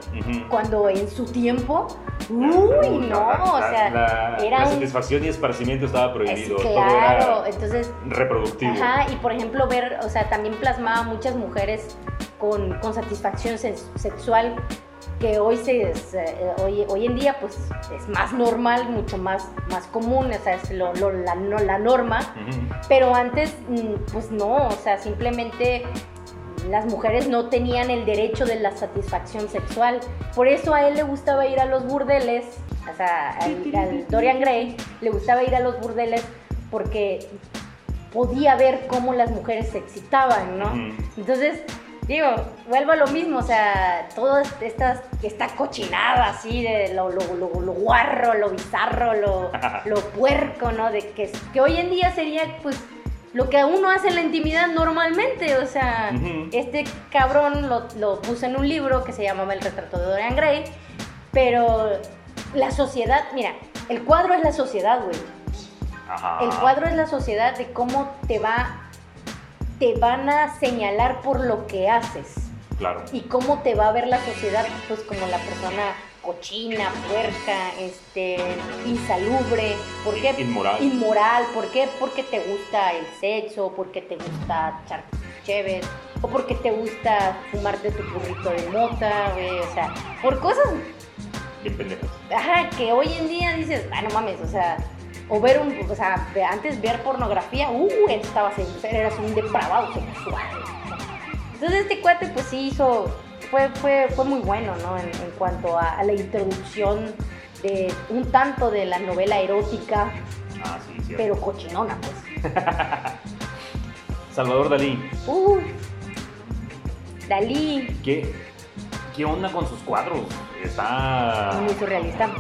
Cuando en su tiempo, uy, no, la- o sea, la, era la un- satisfacción y esparcimiento estaba es prohibido. claro, Todo entonces era reproductivo. Ajá, y por ejemplo ver, o sea, también plasmaba muchas mujeres con, con satisfacción sex- sexual que hoy se eh, hoy, hoy en día pues es más normal, mucho más, más común, o sea, es lo- lo- la, no- la norma, pero antes mm, pues no, o sea, simplemente las mujeres no tenían el derecho de la satisfacción sexual. Por eso a él le gustaba ir a los burdeles, o sea, al, Dorian Gray le gustaba ir a los burdeles porque podía ver cómo las mujeres se excitaban, ¿no? Entonces, digo, vuelvo a lo mismo, o sea, toda esta, esta cochinada así de lo, lo, lo- lo guarro, lo bizarro, lo, lo puerco, ¿no? De que, que hoy en día sería, pues, lo que uno hace en la intimidad normalmente, o sea, este cabrón lo, lo puso en un libro que se llamaba El retrato de Dorian Gray, pero la sociedad, mira, el cuadro es la sociedad, güey. Ajá. El cuadro es la sociedad de cómo te va, te van a señalar por lo que haces Claro. y cómo te va a ver la sociedad, pues como la persona cochina, puerca, este, insalubre, ¿por qué? Inmoral. Inmoral, ¿por qué? Porque te gusta el sexo, porque te gusta echar chéves, o porque te gusta fumarte tu burrito de mota, güey, o sea, por cosas Bien pendejas. Ajá, que hoy en día dices, ah, no mames, o sea, o ver un, o sea, antes ver pornografía, uh, estabas en, eras un depravado sexual. Entonces este cuate pues sí hizo, fue, fue, fue muy bueno, ¿no? En, en cuanto a, a la introducción de un tanto de la novela erótica, Ah, sí, pero cochinona, pues. Salvador Dalí, Uh, Dalí, ¿qué, ¿qué onda con sus cuadros? Está... muy surrealista.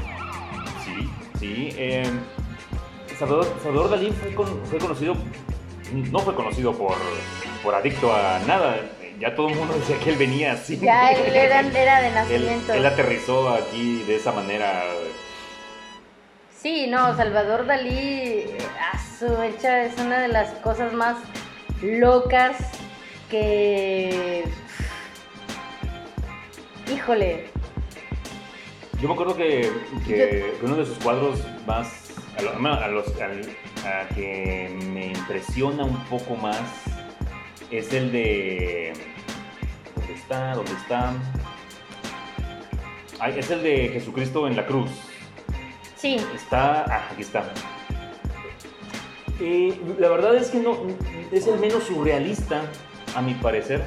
Sí, sí. eh, Salvador, Salvador Dalí fue, con- fue conocido, no fue conocido por, por adicto a nada. Ya todo el mundo decía que él venía así. Ya él era, era de nacimiento. él aterrizó aquí de esa manera. Sí, no, Salvador Dalí, a su hecha, es una de las cosas más locas que... Híjole, Yo me acuerdo que, que uno de sus cuadros más. A, los, a que me impresiona un poco más es el de. ¿Dónde está? ¿Dónde está? Ay, es el de Jesucristo en la cruz. sí, Está. Ah, aquí está. Eh, la verdad es que no. Es el menos surrealista, a mi parecer.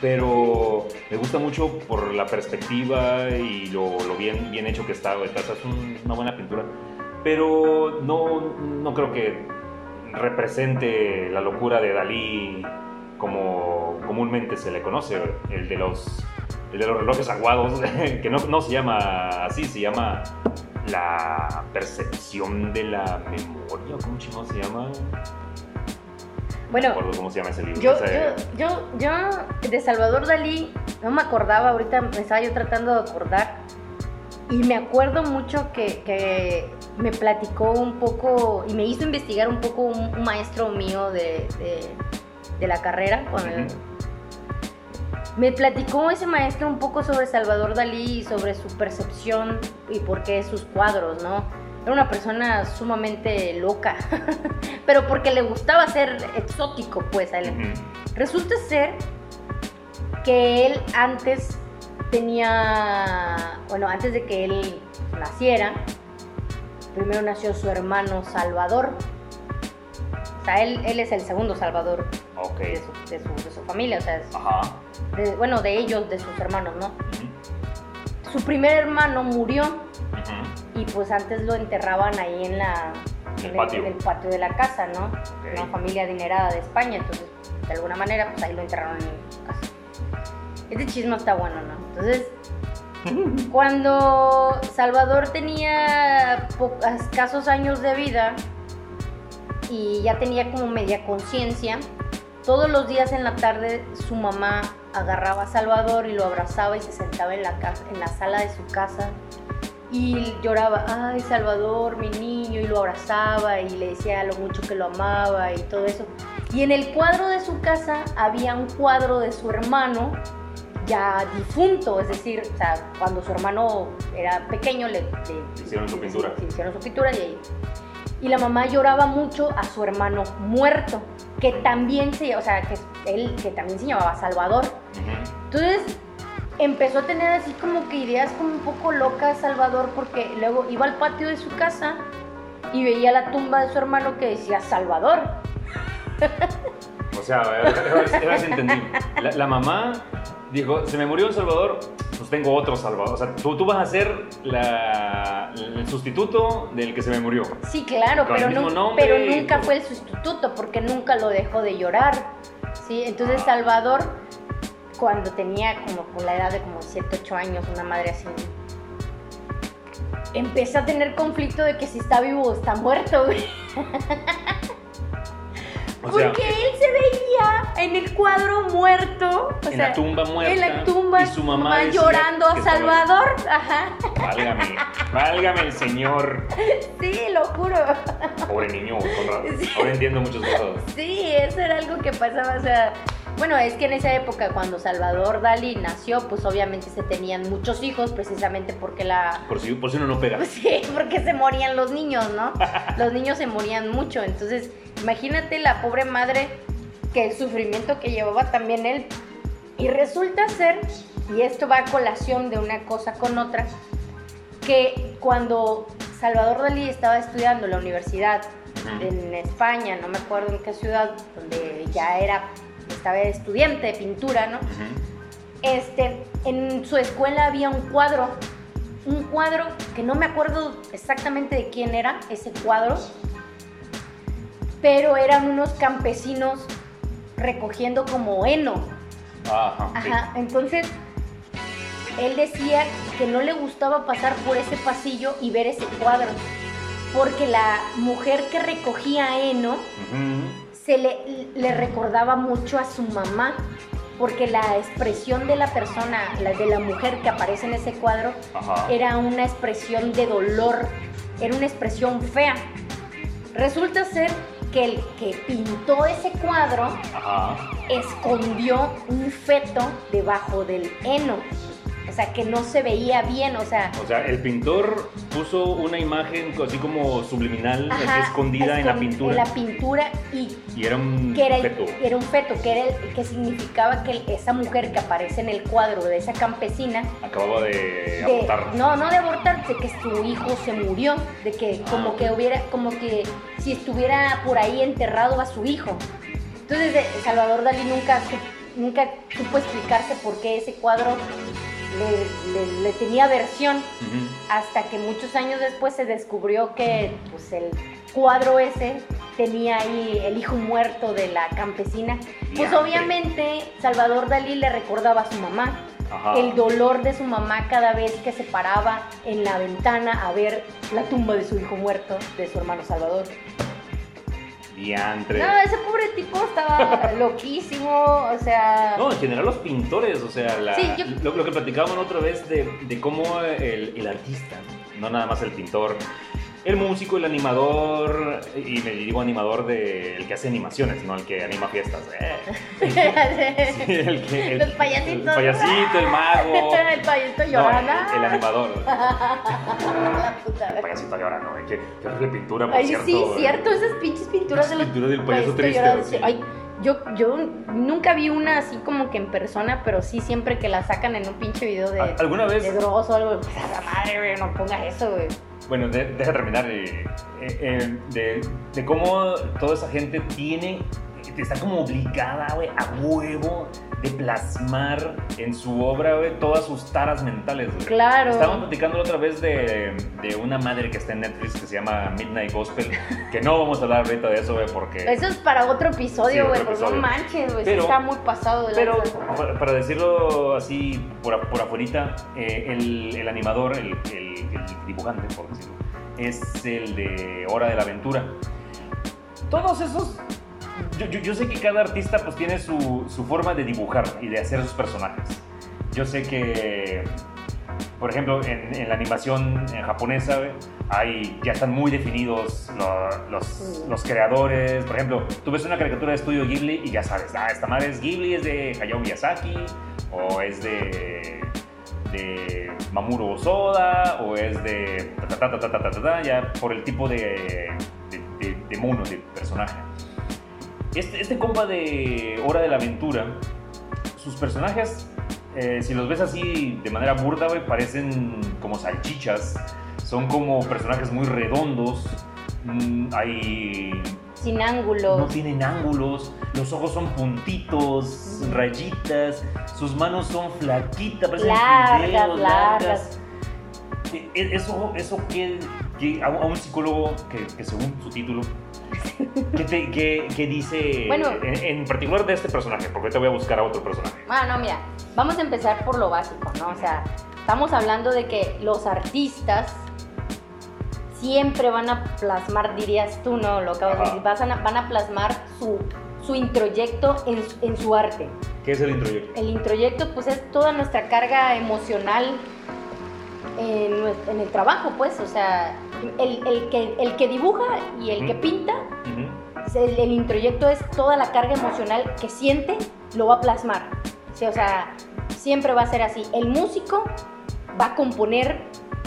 Pero me gusta mucho por la perspectiva y lo, lo bien, bien hecho que está. Es un- una buena pintura. Pero no, no creo que represente la locura de Dalí como comúnmente se le conoce. El de los, el de los relojes aguados, que no, no se llama así, se llama la percepción de la memoria. ¿Cómo chingón se llama? Bueno, cómo se llama ese libro. yo, yo, yo, yo de Salvador Dalí no me acordaba, ahorita me estaba yo tratando de acordar y me acuerdo mucho que, que me platicó un poco y me hizo investigar un poco un, un maestro mío de, de- de la carrera con el, Ujú. Me platicó ese maestro un poco sobre Salvador Dalí y sobre su percepción y por qué sus cuadros, ¿no? Era una persona sumamente loca, pero porque le gustaba ser exótico, pues a él. Resulta ser que él antes tenía, bueno, antes de que él naciera, primero nació su hermano Salvador. Sea, él, él es el segundo Salvador de su, de su- de su familia, o sea, es- Ajá. de- bueno, de ellos, de sus hermanos, ¿no? Su primer hermano murió y pues antes lo enterraban ahí en la En el patio. en el patio de la casa, ¿no? Una familia adinerada de España, entonces de alguna manera pues ahí lo enterraron en su casa. Este chisme está bueno, ¿no? Entonces, cuando Salvador tenía escasos años de vida y ya tenía como media conciencia, todos los días en la tarde su mamá agarraba a Salvador y lo abrazaba y se sentaba en la, casa, en la sala de su casa y lloraba, ay Salvador, mi niño, y lo abrazaba y le decía lo mucho que lo amaba y todo eso. Y en el cuadro de su casa había un cuadro de su hermano ya difunto, es decir, o sea, cuando su hermano era pequeño le, le- Hicieron su pintura. hicieron su pintura y ahí. Y la mamá lloraba mucho a su hermano muerto, que también se, o sea, que él que también se llamaba Salvador. Entonces empezó a tener así como que ideas como un poco locas Salvador porque luego iba al patio de su casa y veía la tumba de su hermano que decía Salvador. O sea, a ver, a ver, a ver si entendí. La, la mamá dijo, se me murió un Salvador, pues tengo otro Salvador. O sea, tú, tú vas a ser la, el sustituto del que se me murió. Sí, claro, pero, nombre pero nunca fue el sustituto porque nunca lo dejó de llorar. ¿sí? Entonces. Salvador, cuando tenía como por la edad de como 7, 8 años, una madre así, empieza a tener conflicto de que si está vivo o está muerto, güey. O sea, Porque él se veía en el cuadro muerto. O en sea, la tumba muerta. En la tumba, y su mamá, decía llorando a estaba- Salvador. Ajá. Válgame, válgame el señor. Sí, lo juro. Pobre niño, con razón. Sí. Ahora entiendo muchas cosas. Sí, eso era algo que pasaba, o sea, bueno, es que en esa época cuando Salvador Dalí nació, pues obviamente se tenían muchos hijos precisamente porque la Por si, por si uno no pega. pues sí, porque se morían los niños, ¿no? Los niños se morían mucho, entonces imagínate la pobre madre que el sufrimiento que llevaba también él. Y resulta ser, y esto va a colación de una cosa con otra, que cuando Salvador Dalí estaba estudiando en la universidad en España, no me acuerdo en qué ciudad, donde ya era, estaba estudiante de pintura, ¿no? Este, en su escuela había un cuadro, un cuadro que no me acuerdo exactamente de quién era ese cuadro, pero eran unos campesinos recogiendo como heno. Ajá. Ajá, entonces él decía que no le gustaba pasar por ese pasillo y ver ese cuadro, porque la mujer que recogía heno. Se le, le recordaba mucho a su mamá, porque la expresión de la persona, la de la mujer que aparece en ese cuadro, Ajá. era una expresión de dolor, era una expresión fea. Resulta ser que el que pintó ese cuadro Ajá. escondió un feto debajo del heno. O sea, que no se veía bien, o sea, O sea, el pintor puso una imagen así como subliminal, así escondida en la pintura. En la pintura y Y era un que era, el- feto. era un feto, que, era el- que significaba que esa mujer que aparece en el cuadro de esa campesina, Acababa de de- abortar. no, no de abortar, de que su hijo se murió, de que Ah, como que hubiera, como que si estuviera por ahí enterrado a su hijo. Entonces eh, Salvador Dalí nunca, nunca supo explicarse por qué ese cuadro le, le- le tenía versión Ujú. hasta que muchos años después se descubrió que pues, el cuadro ese tenía ahí el hijo muerto de la campesina. Pues obviamente Salvador Dalí le recordaba a su mamá, Ajá. el dolor de su mamá cada vez que se paraba en la ventana a ver la tumba de su hijo muerto, de su hermano Salvador. Diantre. No, ese pobre tipo estaba loquísimo, o sea... No, en general los pintores, o sea, la- Sí, yo- lo, lo que platicábamos la otra vez de, de cómo el, el artista, no nada más el pintor, el músico, el animador, y me digo animador de el que hace animaciones, no el que anima fiestas. eh. Sí, el que- el- Los payasitos. El payasito, el mago. el payasito No, llorando. el, el animador. La puta El payasito llorando, eh, qué, qué horrible pintura, por Ay, cierto. sí, cierto, esas pinches pinturas de Las los pinturas del payaso triste, sí. Ay, yo, yo nunca vi una así como que en persona, pero sí siempre que la sacan en un pinche video de, ¿Al- ¿Alguna vez de o algo, pues a la madre, güey, no pongas eso, güey. Bueno, de- terminar eh, eh, eh, de, de cómo toda esa gente tiene, está como obligada, güey, a huevo de plasmar en su obra, güey, todas sus taras mentales, güey. Claro. Estábamos platicando la otra vez de, de una madre que está en Netflix que se llama Midnight Gospel, que no vamos a hablar ahorita de eso, güey, porque... Eso es para otro Sí, episodio, otro güey, porque no manches, güey, sí está muy pasado de Pero para, decirlo así por, por afuerita, eh, el, el animador, el, el- el dibujante, por decirlo, es el de Hora de la Aventura. Todos esos yo, yo, yo, sé que cada artista pues tiene su, su forma de dibujar y de hacer sus personajes. Yo sé que por ejemplo, en, en la animación en japonesa hay, ya están muy definidos los, los, los, creadores. Por ejemplo, tú ves una caricatura de estudio Ghibli y ya sabes, ah, esta madre es Ghibli, es de Hayao Miyazaki, o es de, de Mamuro Osoda, o es de ta, ta, ta, ya por el tipo de, de, de, de mono, de personaje. Este, este compa de Hora de la Aventura, sus personajes, eh, si los ves así de manera burda, güey, parecen como salchichas. Son como personajes muy redondos. Mm, hay sin ángulos. No tienen ángulos, los ojos son puntitos, rayitas, sus manos son flaquitas, parecen Largas, fideos, largas. E- e- Eso, eso que, que a, a un psicólogo que, que según su título, te- que dice Bueno. en, en particular de este personaje, porque te voy a buscar a otro personaje. Ah, no, mira, vamos a empezar por lo básico, ¿no? O sea, estamos hablando de que los artistas siempre van a plasmar, dirías tú, ¿no? Lo acabas de decir, van a, van a plasmar su, su introyecto en, su- en su arte. ¿Qué es el introyecto? El introyecto, pues, es toda nuestra carga emocional en, en el trabajo, pues, o sea, el, el que, el que dibuja y el que pinta Ujú. el, el introyecto es toda la carga emocional que siente, lo va a plasmar. Sí, o sea, siempre va a ser así. El músico va a componer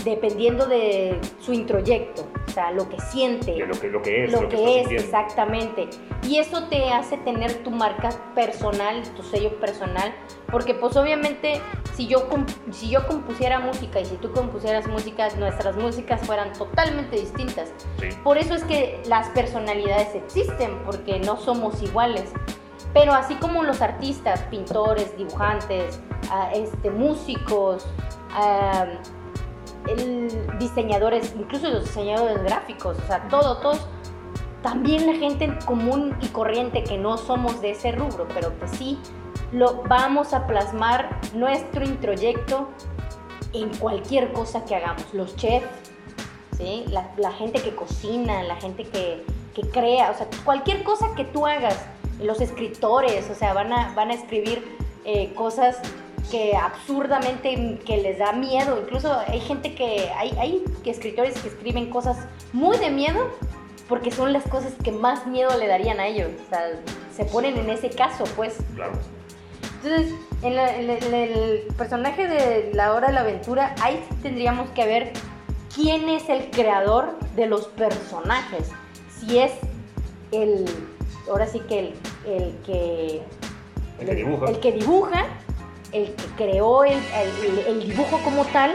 dependiendo de su introyecto, o sea, lo que siente, lo, que, lo que es, lo lo que, es exactamente. Y eso te hace tener tu marca personal, tu sello personal, porque pues obviamente si yo, si yo compusiera música y si tú compusieras música, nuestras músicas fueran totalmente distintas. Sí. Por eso es que las personalidades existen, porque no somos iguales. Pero así como los artistas, pintores, dibujantes, ah, este, músicos, ah, el- diseñadores, incluso los diseñadores gráficos, o sea, todo, todos, también la gente común y corriente que no somos de ese rubro, pero que sí, lo vamos a plasmar nuestro introyecto en cualquier cosa que hagamos. Los chefs, ¿sí? la, la gente que cocina, la gente que, que crea, o sea, cualquier cosa que tú hagas, los escritores, o sea, van a, van a escribir eh, cosas que absurdamente que les da miedo, incluso hay gente que, hay, hay escritores que escriben cosas muy de miedo porque son las cosas que más miedo le darían a ellos, o sea, se ponen en ese caso, pues. Claro. Entonces, en, la- en el- en el personaje de La Hora de la Aventura, ahí tendríamos que ver quién es el creador de los personajes. Si es el, ahora sí que el, el que... El que dibuja. El que dibuja, el que creó el, el- el dibujo como tal,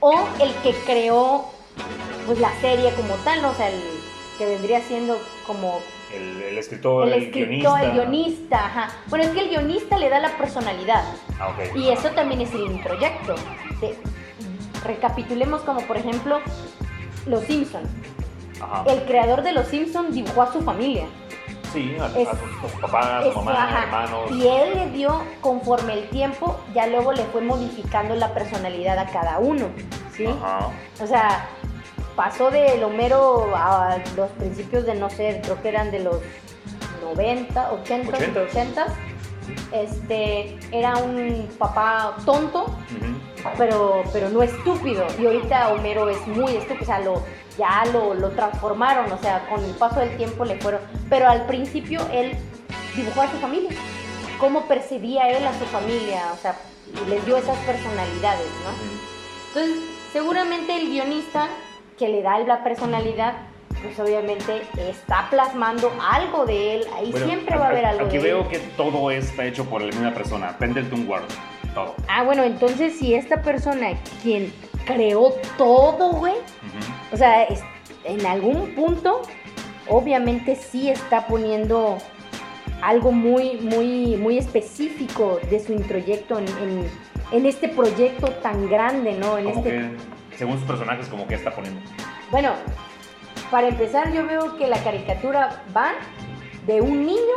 o el que creó pues la serie como tal, ¿no? o sea, el que vendría siendo como El, el escritor, el el, escritor, guionista. el guionista, ajá. Bueno, es que el guionista le da la personalidad. Ah. Y eso también es el introyecto. De- recapitulemos como por ejemplo Los Simpson. Ajá. El creador de Los Simpson dibujó a su familia. Sí, a, es- a sus, a sus papás, a Es- su mamá, ajá. hermanos. Y él le dio, conforme el tiempo, ya luego le fue modificando la personalidad a cada uno. ¿Sí? Ajá. O sea, pasó del Homero a los principios de, no sé, creo que eran de los 90, 80, Ochentas. 80. Este, era un papá tonto, pero, pero no estúpido. Y ahorita Homero es muy estúpido, o sea, lo, ya lo, lo transformaron, o sea, con el paso del tiempo le fueron. Pero al principio él dibujó a su familia, cómo percibía él a su familia, o sea, y les dio esas personalidades, ¿no? Entonces, seguramente el guionista que le da la personalidad, pues obviamente está plasmando algo de él. Ahí Bueno, siempre va a haber algo Aquí de veo él. que todo está hecho por la misma persona. Pendleton Ward. Todo. Ah, bueno, entonces si esta persona, quien creó todo, güey, Ujú. O sea, es- en algún punto, obviamente sí está poniendo algo muy, muy, muy específico de su introyecto en, en- en este proyecto tan grande, ¿no? En Como este que, según sus personajes, como que está poniendo. Bueno, para empezar yo veo que la caricatura va de un niño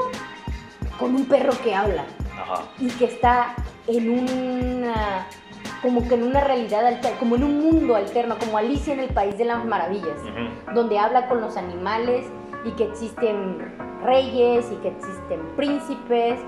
con un perro que habla Ajá. y que está en una como que en una realidad alterna, como en un mundo alterno, como Alicia en el País de las Maravillas, donde habla con los animales y que existen reyes y que existen príncipes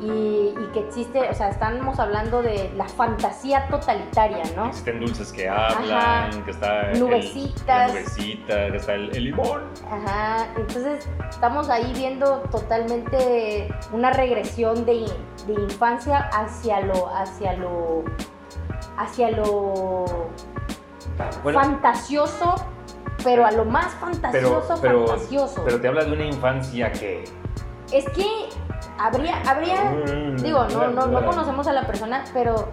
y, y que existe, o sea, estamos hablando de la fantasía totalitaria, ¿no? Existen dulces que hablan, Ajá. que está. el- Nubecitas. la nubecita, que está el, el limón. Ajá, entonces estamos ahí viendo totalmente una regresión de, de infancia hacia lo, hacia lo, hacia lo Bueno. fantasioso, pero a lo más fantasioso, pero, fantasioso. pero te habla de una infancia que. es que habría, habría, digo, no, no, no conocemos a la persona, pero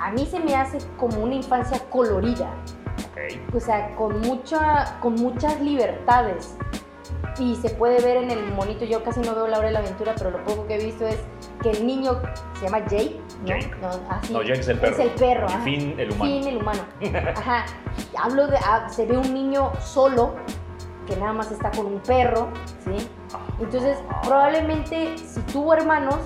a mí se me hace como una infancia colorida. Ok. o sea, con, mucha, con muchas libertades. Y se puede ver en el monito, yo casi no veo la hora de la aventura, pero lo poco que he visto es que el niño se llama Jake, ¿no? Jake. No, así, No, Jake es el perro. Es el perro, Y. Finn, el humano. Finn, el humano. Ajá. Hablo de, ah, se ve un niño solo, que nada más está con un perro, ¿sí? Entonces, probablemente si tuvo hermanos,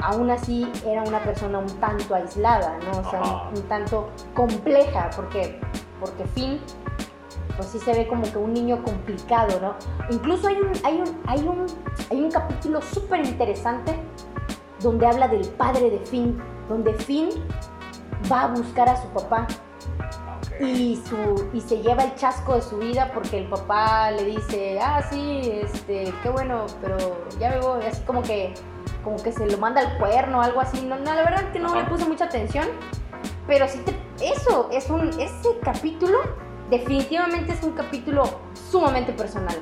aún así era una persona un tanto aislada, ¿no? O sea, un tanto compleja, porque, porque Finn, pues sí se ve como que un niño complicado, ¿no? Incluso hay un, hay un, hay un, hay un capítulo súper interesante donde habla del padre de Finn, donde Finn va a buscar a su papá y, su, y se lleva el chasco de su vida porque el papá le dice, ah, sí, este, qué bueno, pero ya me voy, así como que, como que se lo manda al cuerno o algo así. No, no, la verdad es que no le puse mucha atención, pero sí, te- eso, es un, ese capítulo definitivamente es un capítulo sumamente personal.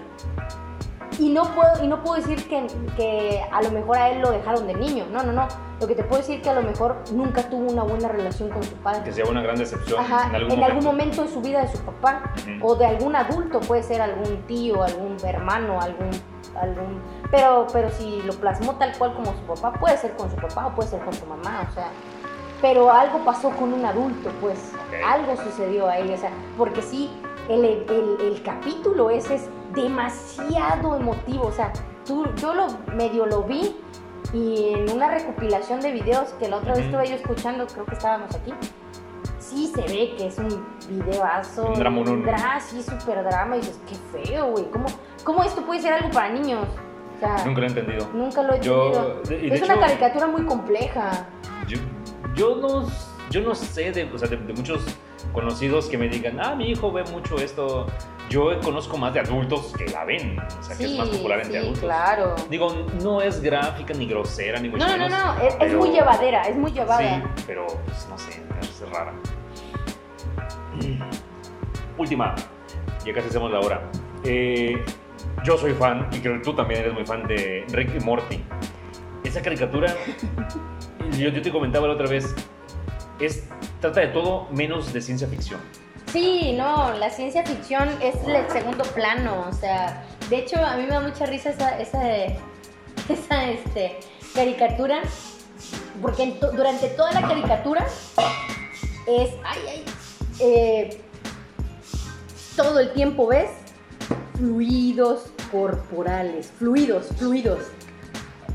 Y no puedo, y no puedo decir que, que a lo mejor a él lo dejaron de niño, no, no, no. Lo que te puedo decir es que a lo mejor nunca tuvo una buena relación con su padre. Que sea una gran decepción Ajá, en algún en momento. algún momento de su vida de su papá o de algún adulto, puede ser algún tío, algún hermano, algún, algún, pero, pero si lo plasmó tal cual como su papá, puede ser con su papá o puede ser con su mamá, o sea, pero algo pasó con un adulto, pues, algo sucedió a él, o sea, porque sí, el, el- el capítulo ese es demasiado emotivo, o sea, tú, yo lo medio lo vi y en una recopilación de videos que la otra vez estuve yo escuchando, creo que estábamos aquí, sí se ve que es un videoazo. Un dramonón. un dra- sí, súper drama. Y dices, qué feo, güey. ¿Cómo, ¿Cómo esto puede ser algo para niños? O sea, Nunca lo he entendido. nunca lo he Yo, entendido. de- y de Es una hecho, caricatura muy compleja. Yo, yo no, yo no sé de, o sea, de, de muchos conocidos que me digan, ah, mi hijo ve mucho esto. Yo conozco más de adultos que la ven, o sea, que es sí, más popular entre sí, adultos. claro. Digo, no es gráfica ni grosera ni mucho No, no, no, menos, no. Es, es muy llevadera, es muy Sí, llevada. pero pues, no sé, es rara. Última, ya casi hacemos la hora. Eh, yo soy fan, y creo que tú también eres muy fan de Rick y Morty. Esa caricatura, yo, yo te comentaba la otra vez, es, trata de todo menos de ciencia ficción. Sí, no, la ciencia ficción es el segundo plano, o sea, de hecho a mí me da mucha risa esa, esa, esa este, caricatura, porque durante toda la caricatura es, ay, ay, eh, todo el tiempo ves fluidos corporales, fluidos, fluidos.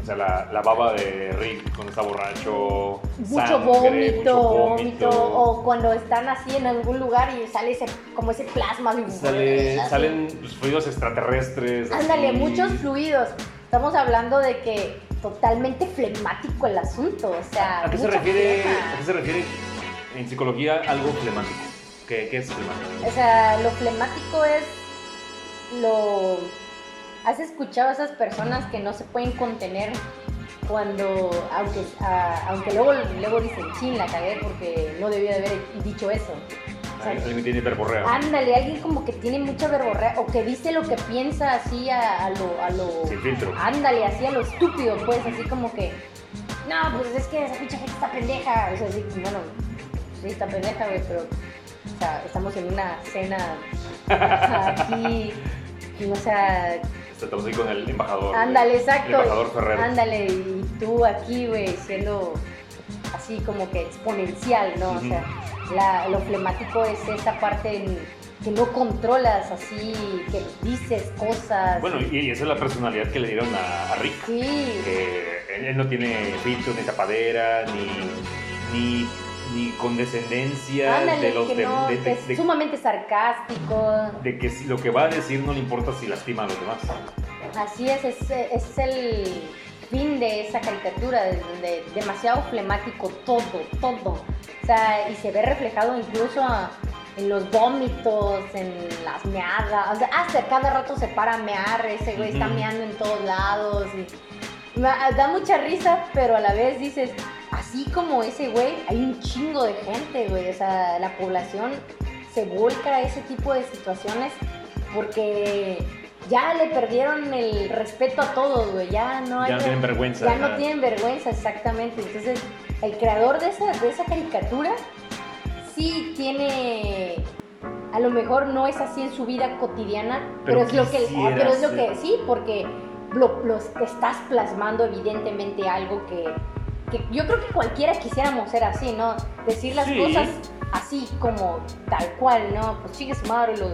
O sea, la, la baba de Rick cuando está borracho, mucho sangre, vómito, mucho vómito, o cuando están así en algún lugar y sale ese, como ese plasma. Sale- salen pues, fluidos extraterrestres. Ándale, así. muchos fluidos. Estamos hablando de que totalmente flemático el asunto, o sea, ¿A qué se refiere, a qué se refiere en psicología algo flemático? ¿Qué, qué es flemático? O sea, lo flemático es lo... ¿Has escuchado a esas personas que no se pueden contener cuando, aunque, a- aunque luego, luego dicen, chin, la cagué porque no debía de haber dicho eso? O sea, Alguien tiene hiperborrea. Ándale, alguien como que tiene mucha verborrea o que dice lo que piensa así a, a lo... A lo Sin filtro. Ándale, así a lo estúpido, pues, así como que... No, pues es que esa pinche gente está pendeja. O sea, sí, bueno, sí está pendeja, güey, pero... O sea, estamos en una cena aquí... y, O sea, Estamos ahí con el embajador. ándale, El exacto. embajador Ferrero. Ándale, y tú aquí, güey, siendo así como que exponencial, ¿no? O sea, la- lo flemático es esa parte en- que no controlas así, que dices cosas. Bueno, y, y esa es la personalidad que le dieron a, a Rick. sí, Que él, él no tiene filtro, ni tapadera, ni, ni, ni condescendencia ándale, de los que de, no, de- que de- es de- sumamente sarcástico. de que lo que va a decir no le importa si lastima a los demás. Así es, es, es el fin de esa caricatura, de donde demasiado flemático todo, todo. O sea, y se ve reflejado incluso en los vómitos, en las meadas. O sea, hasta cada rato se para a mear, ese güey está Ujú. meando en todos lados. Y da mucha risa, pero a la vez dices, así como ese güey, hay un chingo de gente, güey. O sea, la población se volca a ese tipo de situaciones porque ya le perdieron el respeto a todos, güey. Ya no hay. Ya no tienen vergüenza. Ya no tienen vergüenza, exactamente. Entonces, el creador de esa, de esa caricatura sí tiene a lo mejor no es así en su vida cotidiana, Pero pero, es lo que, ah, pero es lo que sí, porque lo, lo- estás plasmando evidentemente algo que, que yo creo que cualquiera quisiéramos ser así, ¿no? Decir las Sí. cosas así como tal cual, ¿no? Pues sigue su madre lo,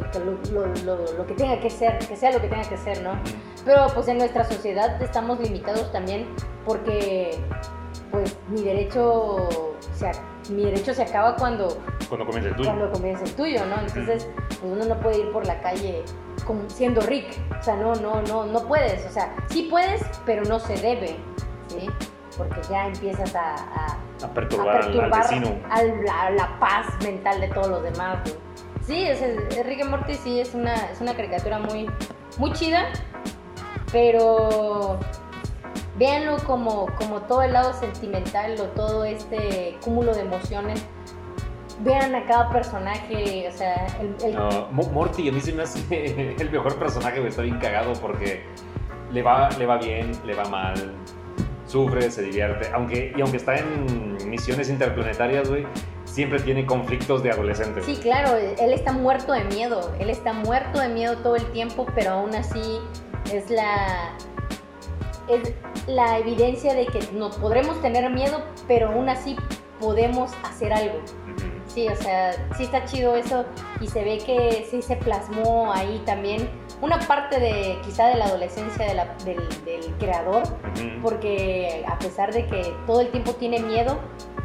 lo, lo- lo- que tenga que ser, que sea lo que tenga que ser, ¿no? Pero pues en nuestra sociedad estamos limitados también porque pues mi derecho se, ac- mi derecho se acaba cuando, Cuando comienza el tuyo. cuando comienza el tuyo, ¿no? Entonces pues uno no puede ir por la calle como siendo Rick, o sea, no, no, no, no puedes, o sea, sí puedes, pero no se debe, ¿sí? Porque ya empiezas a, a- A a perturbar, al- perturbar vecino. al- la, la paz mental de todos los demás. güey. Sí, es, es, Rick and Morty sí es una, es una caricatura muy, muy chida, pero véanlo como, como todo el lado sentimental o todo este cúmulo de emociones. Vean a cada personaje, o sea, el, el- No, Mo- Morty a mí se me hace el mejor personaje, güey. Está bien cagado porque le va, le va bien, le va mal, sufre, se divierte. Aunque, y aunque está en misiones interplanetarias, güey, siempre tiene conflictos de adolescente. Sí, claro, él está muerto de miedo, él está muerto de miedo todo el tiempo, pero aún así es la es la evidencia de que no podremos tener miedo, pero aún así podemos hacer algo. Sí, o sea, sí está chido eso y se ve que sí se plasmó ahí también una parte de quizá de la adolescencia de la- del, del creador, porque a pesar de que todo el tiempo tiene miedo,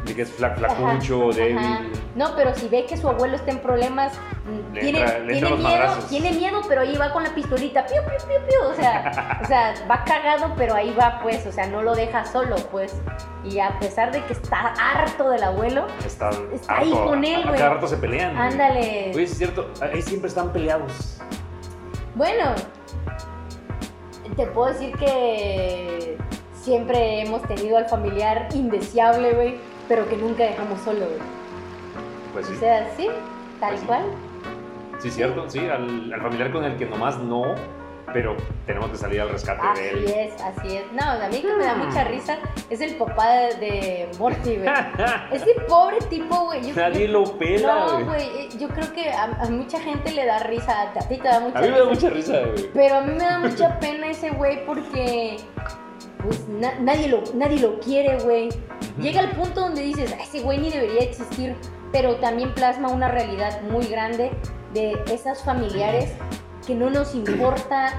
De que es fla- Ajá, flacucho, débil. Ajá. No, pero si ve que su abuelo está en problemas, mm, Le tiene, entra- tiene miedo, madrazos. tiene miedo, pero ahí va con la pistolita, piu, piu, piu, piu, o sea, o sea, va cagado, pero ahí va, pues, o sea, no lo deja solo, pues, y a pesar de que está harto del abuelo, Está, Está ahí con él, güey. cada rato se pelean. ándale. Oye, es cierto, ahí siempre están peleados. Bueno, te puedo decir que siempre hemos tenido al familiar indeseable, güey, pero que nunca dejamos solo, güey. Pues sí. O sea, sí, tal Pues sí. cual. Sí, cierto, sí, al, al familiar con el que nomás no, pero tenemos que salir al rescate de Así él. es, así es. No, a mí que me da mucha risa es el papá de, de Morty, güey. Ese pobre tipo, güey. yo- Nadie yo- lo pela, No, güey. güey, eh, yo creo que a, a mucha gente le da risa, a ti te da mucha A mí me risa. da mucha risa, güey. Pero a mí me da mucha pena ese güey porque pues na- nadie, lo, nadie lo quiere, güey. Llega al punto donde dices, "Ah, ese güey ni debería existir, pero también plasma una realidad muy grande de esas familiares que no nos importa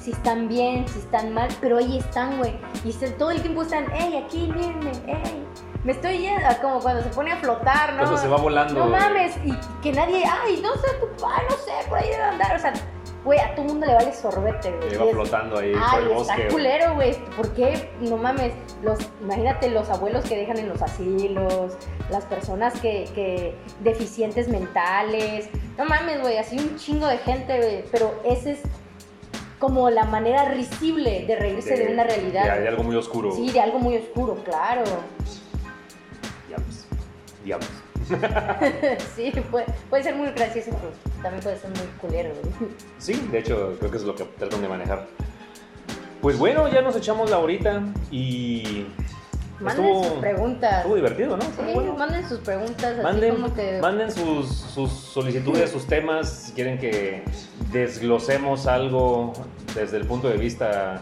si están bien, si están mal, pero ahí están, güey. Y se- todo el tiempo están, hey, aquí, mírenme, hey. Me estoy yendo, como cuando se pone a flotar, ¿no? Cuando se va volando. No mames, y que nadie, ay, no sé, tu papá, no sé, por ahí debe andar. O sea, güey, a todo mundo le vale sorbete, güey. Es- flotando ahí por el bosque. está culero, güey. ¿Por qué? No mames. Los, imagínate los abuelos que dejan en los asilos, las personas que, que deficientes mentales. No mames, güey, así un chingo de gente, güey. Pero ese es como la manera risible de reírse de, una realidad. De, de algo muy oscuro. Sí, de algo muy oscuro, claro. Diablos. Diablos. sí, puede, puede ser muy gracioso, pero también puede ser muy culero, güey. Sí, de hecho, creo que es lo que tratan de manejar. Pues bueno, ya nos echamos la horita y. Manden estuvo, sus preguntas. estuvo divertido, ¿no? Sí, bueno. manden sus preguntas, así Manden, como que... manden sus, sus solicitudes, sus temas, si quieren que desglosemos algo desde el punto de vista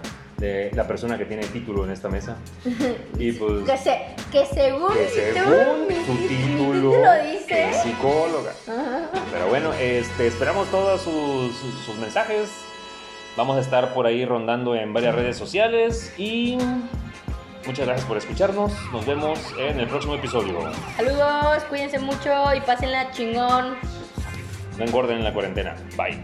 la persona que tiene título en esta mesa. Y pues, que, se, que según, que tú, mi, título, mi título dice... Psicóloga. Pero bueno, este, esperamos todos sus, sus, mensajes. Vamos a estar por ahí rondando en varias redes sociales y Muchas gracias por escucharnos. Nos vemos en el próximo episodio. Saludos, cuídense mucho y pásenla chingón. No engorden en la cuarentena. Bye.